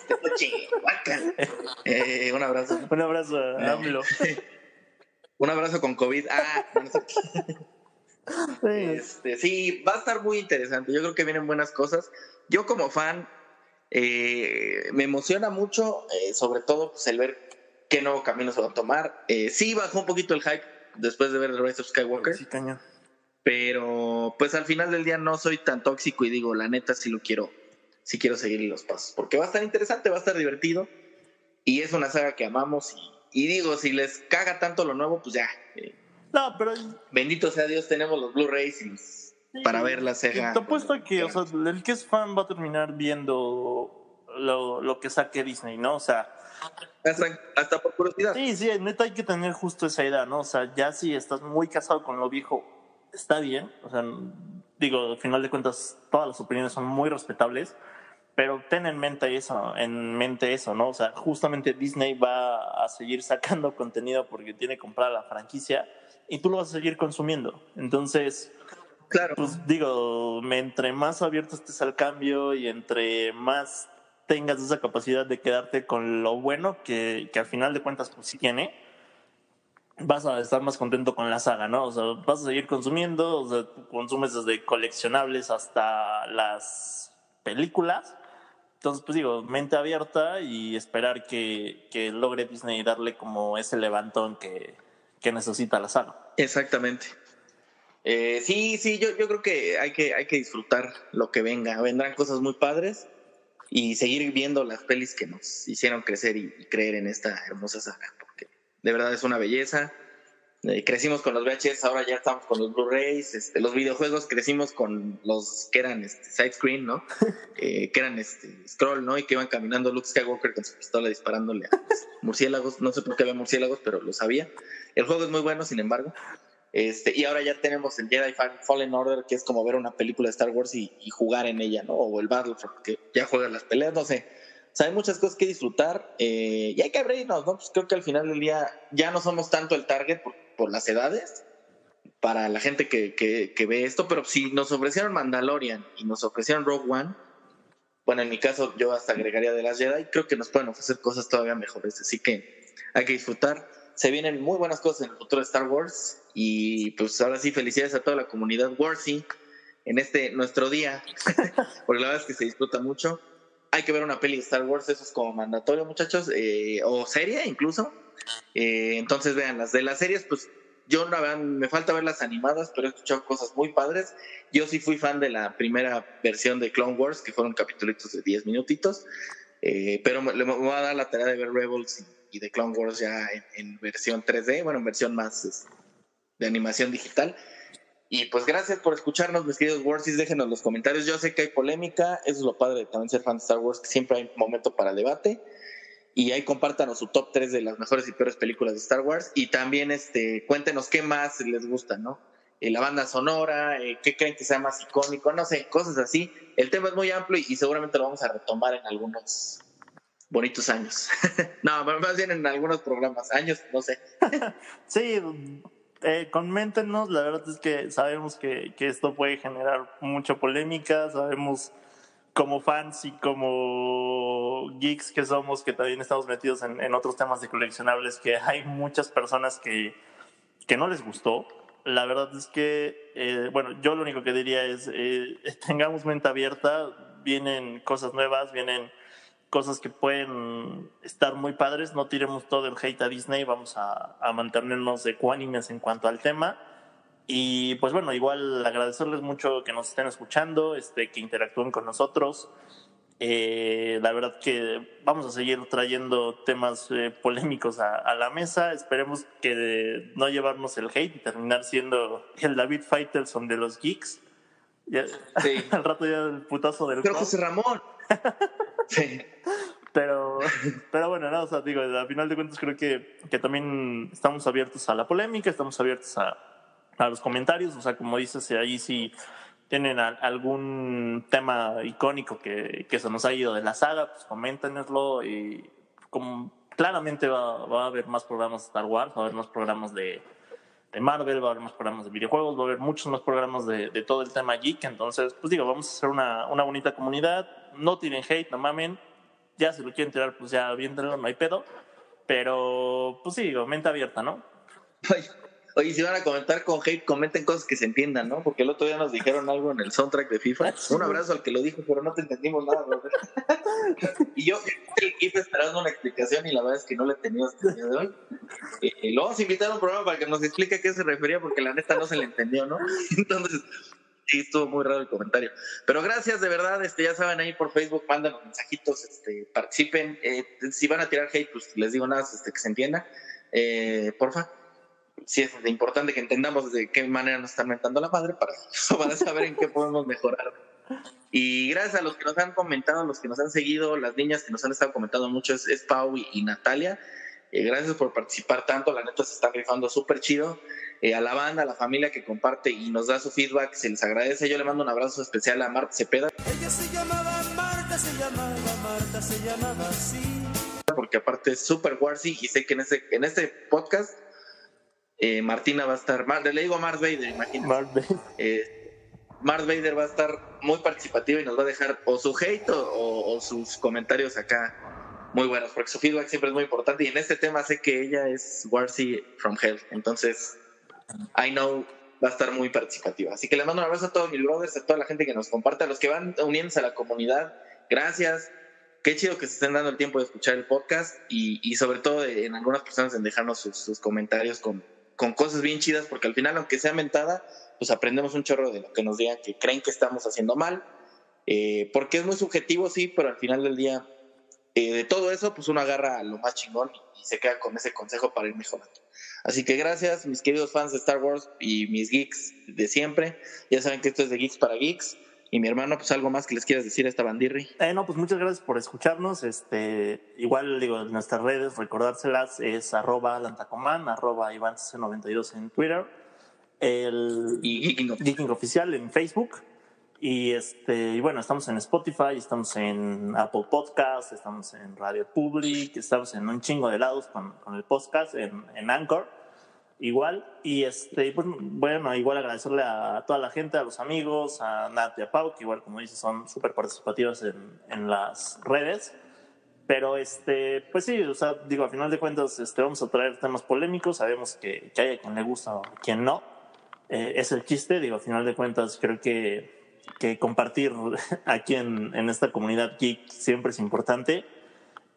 Eh, un abrazo. Un abrazo Eh. a AMLO. <laughs> Un abrazo con COVID. Ah, no, sé. Este, sí, va a estar muy interesante. Yo creo que vienen buenas cosas. Yo como fan eh, me emociona mucho, eh, sobre todo pues, el ver qué nuevo camino se va a tomar. Eh, sí bajó un poquito el hype después de ver The Rise of Skywalker, Sí, cañón. Pero pues al final del día no soy tan tóxico y digo, la neta sí lo quiero, sí quiero seguir los pasos, porque va a estar interesante, va a estar divertido y es una saga que amamos y, y digo, si les caga tanto lo nuevo, pues ya, eh, No, pero bendito sea Dios, tenemos los Blu-rays y los- para ver la saga. Te apuesto a que, o sea, el que es fan va a terminar viendo lo, lo que saque Disney, ¿no? O sea, hasta, hasta por curiosidad. sí, sí, neta hay que tener justo esa idea, ¿no? O sea, ya si estás muy casado con lo viejo, está bien. O sea, digo, al final de cuentas, todas las opiniones son muy respetables, pero ten en mente eso, en mente eso, ¿no? O sea, justamente Disney va a seguir sacando <laughs> contenido porque tiene comprada la franquicia y tú lo vas a seguir consumiendo. Entonces, Claro. pues digo, entre más abierto estés al cambio y entre más tengas esa capacidad de quedarte con lo bueno que, que al final de cuentas pues sí tiene, vas a estar más contento con la saga, ¿no? O sea, vas a seguir consumiendo, o sea, consumes desde coleccionables hasta las películas. Entonces, pues digo, mente abierta y esperar que, que logre Disney darle como ese levantón que, que necesita la saga. Exactamente. Eh, sí, sí, yo, yo creo que hay, que hay que disfrutar lo que venga. Vendrán cosas muy padres y seguir viendo las pelis que nos hicieron crecer y, y creer en esta hermosa saga, de verdad es una belleza. Eh, crecimos con los VHS, ahora ya estamos con los Blu-rays. Este, los videojuegos crecimos con los que eran este, side screen, ¿no? <laughs> Eh, que eran este, scroll, ¿no? Y que iban caminando Luke Skywalker con su pistola disparándole a los <laughs> murciélagos. No sé por qué había murciélagos, pero lo sabía. El juego es muy bueno, sin embargo. Este, y ahora ya tenemos el Jedi Fallen Order, que es como ver una película de Star Wars y, y jugar en ella, ¿no? O el Battlefront, que ya juegas las peleas, no sé. O hay muchas cosas que disfrutar eh, y hay que abrirnos, ¿no? Pues creo que al final del día ya no somos tanto el target por, por las edades para la gente que, que, que ve esto, pero si nos ofrecieron Mandalorian y nos ofrecieron Rogue One, bueno, en mi caso yo hasta agregaría de las Jedi, creo que nos pueden ofrecer cosas todavía mejores, así que hay que disfrutar. Se vienen muy buenas cosas en el futuro de Star Wars y pues ahora sí felicidades a toda la comunidad Warsy en este nuestro día, <laughs> porque la verdad es que se disfruta mucho. Hay que ver una peli de Star Wars, eso es como mandatorio muchachos, eh, o serie incluso. Eh, entonces vean, las de las series, pues yo la verdad me falta ver las animadas, pero he escuchado cosas muy padres. Yo sí fui fan de la primera versión de Clone Wars, que fueron capítulos de 10 minutitos, eh, pero me, me voy a dar la tarea de ver Rebels y, de Clone Wars ya en, versión 3D, bueno, en versión más es, de animación digital. Y pues gracias por escucharnos, mis queridos Warsies. Déjenos los comentarios. Yo sé que hay polémica, eso es lo padre de también ser fan de Star Wars, que siempre hay momento para debate. Y ahí compártanos su top 3 de las mejores y peores películas de Star Wars. Y también este, cuéntenos qué más les gusta, ¿no? Eh, la banda sonora, eh, qué creen que sea más icónico, no sé, cosas así. El tema es muy amplio y seguramente lo vamos a retomar en algunos bonitos años. <laughs> no, más bien en algunos programas, años, no sé. <laughs> sí, eh, coméntenos, la verdad es que sabemos que, que, esto puede generar mucha polémica, sabemos como fans y como geeks que somos, que también estamos metidos en, en otros temas de coleccionables, que hay muchas personas que, que no les gustó. La verdad es que, eh, bueno, yo lo único que diría es, eh, <laughs> tengamos mente abierta, vienen cosas nuevas, vienen cosas que pueden estar muy padres, no tiremos todo el hate a Disney, vamos a, a mantenernos ecuánimes en cuanto al tema. Y pues bueno, igual agradecerles mucho que nos estén escuchando, este, que interactúen con nosotros. Eh, la verdad que vamos a seguir trayendo temas eh, polémicos a, a, la mesa. Esperemos que no llevarnos el hate y terminar siendo el David Faitelson de los geeks. Ya, Sí. <laughs> al rato ya el putazo del Pero. José Ramón. <laughs> Sí. Pero, pero bueno, no, o sea, digo, a final de cuentas creo que, que también estamos abiertos a la polémica, estamos abiertos a, a los comentarios, o sea, como dices, ahí si tienen algún tema icónico que, que se nos ha ido de la saga, pues coméntenoslo y como claramente va, va a haber más programas de Star Wars, va a haber más programas de, de Marvel, va a haber más programas de videojuegos, va a haber muchos más programas de, de todo el tema geek, entonces, pues digo, vamos a hacer una, una bonita comunidad, no tienen hate, no mamen, ya si lo quieren tirar, pues ya aviéntenlo, no hay pedo. Pero, pues sí, digo, mente abierta, ¿no? Oye, si van a comentar con hate, comenten cosas que se entiendan, ¿no? Porque el otro día nos dijeron algo en el soundtrack de FIFA. Un abrazo al que lo dijo, pero no te entendimos nada, Robert. <laughs> y yo el GIF esperando una explicación y la verdad es que no la he tenido hasta el día de hoy. Eh, lo vamos a invitar a un programa para que nos explique a qué se refería, porque la neta no se le entendió, ¿no? <laughs> Entonces, sí, estuvo muy raro el comentario. Pero gracias, de verdad, este, ya saben, ahí por Facebook, mándanos mensajitos, este, participen. Eh, si van a tirar hate, pues les digo nada, este, que se entienda. Eh, porfa sí es importante que entendamos de qué manera nos están mentando la madre para, <laughs> para saber en qué podemos mejorar. Y gracias a los que nos han comentado, los que nos han seguido, las niñas que nos han estado comentando mucho, es, es Pau y, y Natalia. Eh, gracias por participar tanto, la neta se están rifando súper chido. Eh, a la banda, a la familia que comparte y nos da su feedback, se les agradece. Yo le mando un abrazo especial a Marta Cepeda, Ella se llamaba Marta, se llamaba Marta, se llamaba así. porque aparte es súper warsy y sé que en este, en este podcast eh, Martina va a estar, Mar- le digo a Mars Vader, imagínate. Marvel. eh, Vader va a estar muy participativa y nos va a dejar o su hate o, o- o sus comentarios acá muy buenos, porque su feedback siempre es muy importante. Y en este tema sé que ella es Warsi from Hell, entonces I know va a estar muy participativa. Así que les mando un abrazo a todos mis brothers, a toda la gente que nos comparte, a los que van uniéndose a la comunidad. Gracias. Qué chido que se estén dando el tiempo de escuchar el podcast y, y sobre todo de- en algunas personas en dejarnos sus, sus comentarios con, con cosas bien chidas, porque al final, aunque sea mentada, pues aprendemos un chorro de lo que nos digan que creen que estamos haciendo mal, eh, porque es muy subjetivo, sí, pero al final del día, eh, de todo eso, pues uno agarra lo más chingón y, se queda con ese consejo para ir mejorando. Así que gracias, mis queridos fans de Star Wars y mis geeks de siempre. Ya saben que esto es de Geeks para Geeks. Y mi hermano, pues algo más que les quieras decir a esta bandirri. Eh, no, pues muchas gracias por escucharnos. Este, igual digo, en nuestras redes, recordárselas, es arroba lantacoman, arroba ivance92 en Twitter, el Y Geeking Geeking Oficial en Facebook. Y este, y bueno, estamos en Spotify, estamos en Apple Podcast, estamos en Radio Public, estamos en un chingo de lados con, con el podcast, en, en Anchor, igual. Y este, pues, bueno, igual agradecerle a toda la gente, a los amigos, a Nat y a Pau, que igual como dices son súper participativas en, en las redes. Pero este, pues sí, o sea, digo, al final de cuentas, este, vamos a traer temas polémicos, sabemos que, que hay a quien le gusta o a quien no. Eh, es el chiste, digo, al final de cuentas, creo que, que compartir <laughs> aquí en, en esta comunidad geek siempre es importante.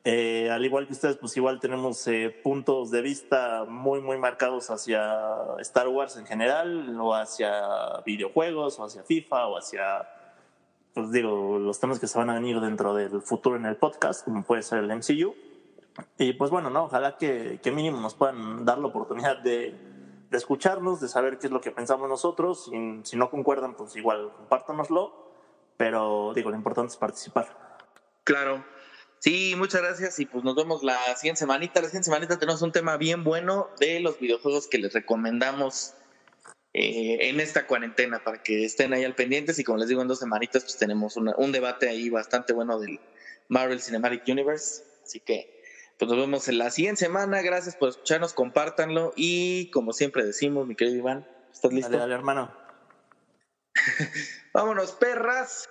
Eh, al igual que ustedes, pues igual tenemos eh, puntos de vista muy, muy marcados hacia Star Wars en general, o hacia videojuegos, o hacia FIFA, o hacia, pues digo, los temas que se van a venir dentro del futuro en el podcast, como puede ser el MCU. Y pues bueno, ¿no? Ojalá que, que mínimo nos puedan dar la oportunidad de, de escucharnos, de saber qué es lo que pensamos nosotros. Si, no concuerdan, pues igual compártanoslo. Pero digo, lo importante es participar. Claro. Sí, muchas gracias y pues nos vemos la siguiente semanita. La siguiente semanita tenemos un tema bien bueno de los videojuegos que les recomendamos eh, en esta cuarentena para que estén ahí al pendientes y como les digo en dos semanitas pues tenemos una- un debate ahí bastante bueno del Marvel Cinematic Universe. Así que pues nos vemos en la siguiente semana. Gracias por escucharnos, compártanlo y como siempre decimos, mi querido Iván, ¿estás listo? Dale, dale, hermano. <laughs> Vámonos, perras.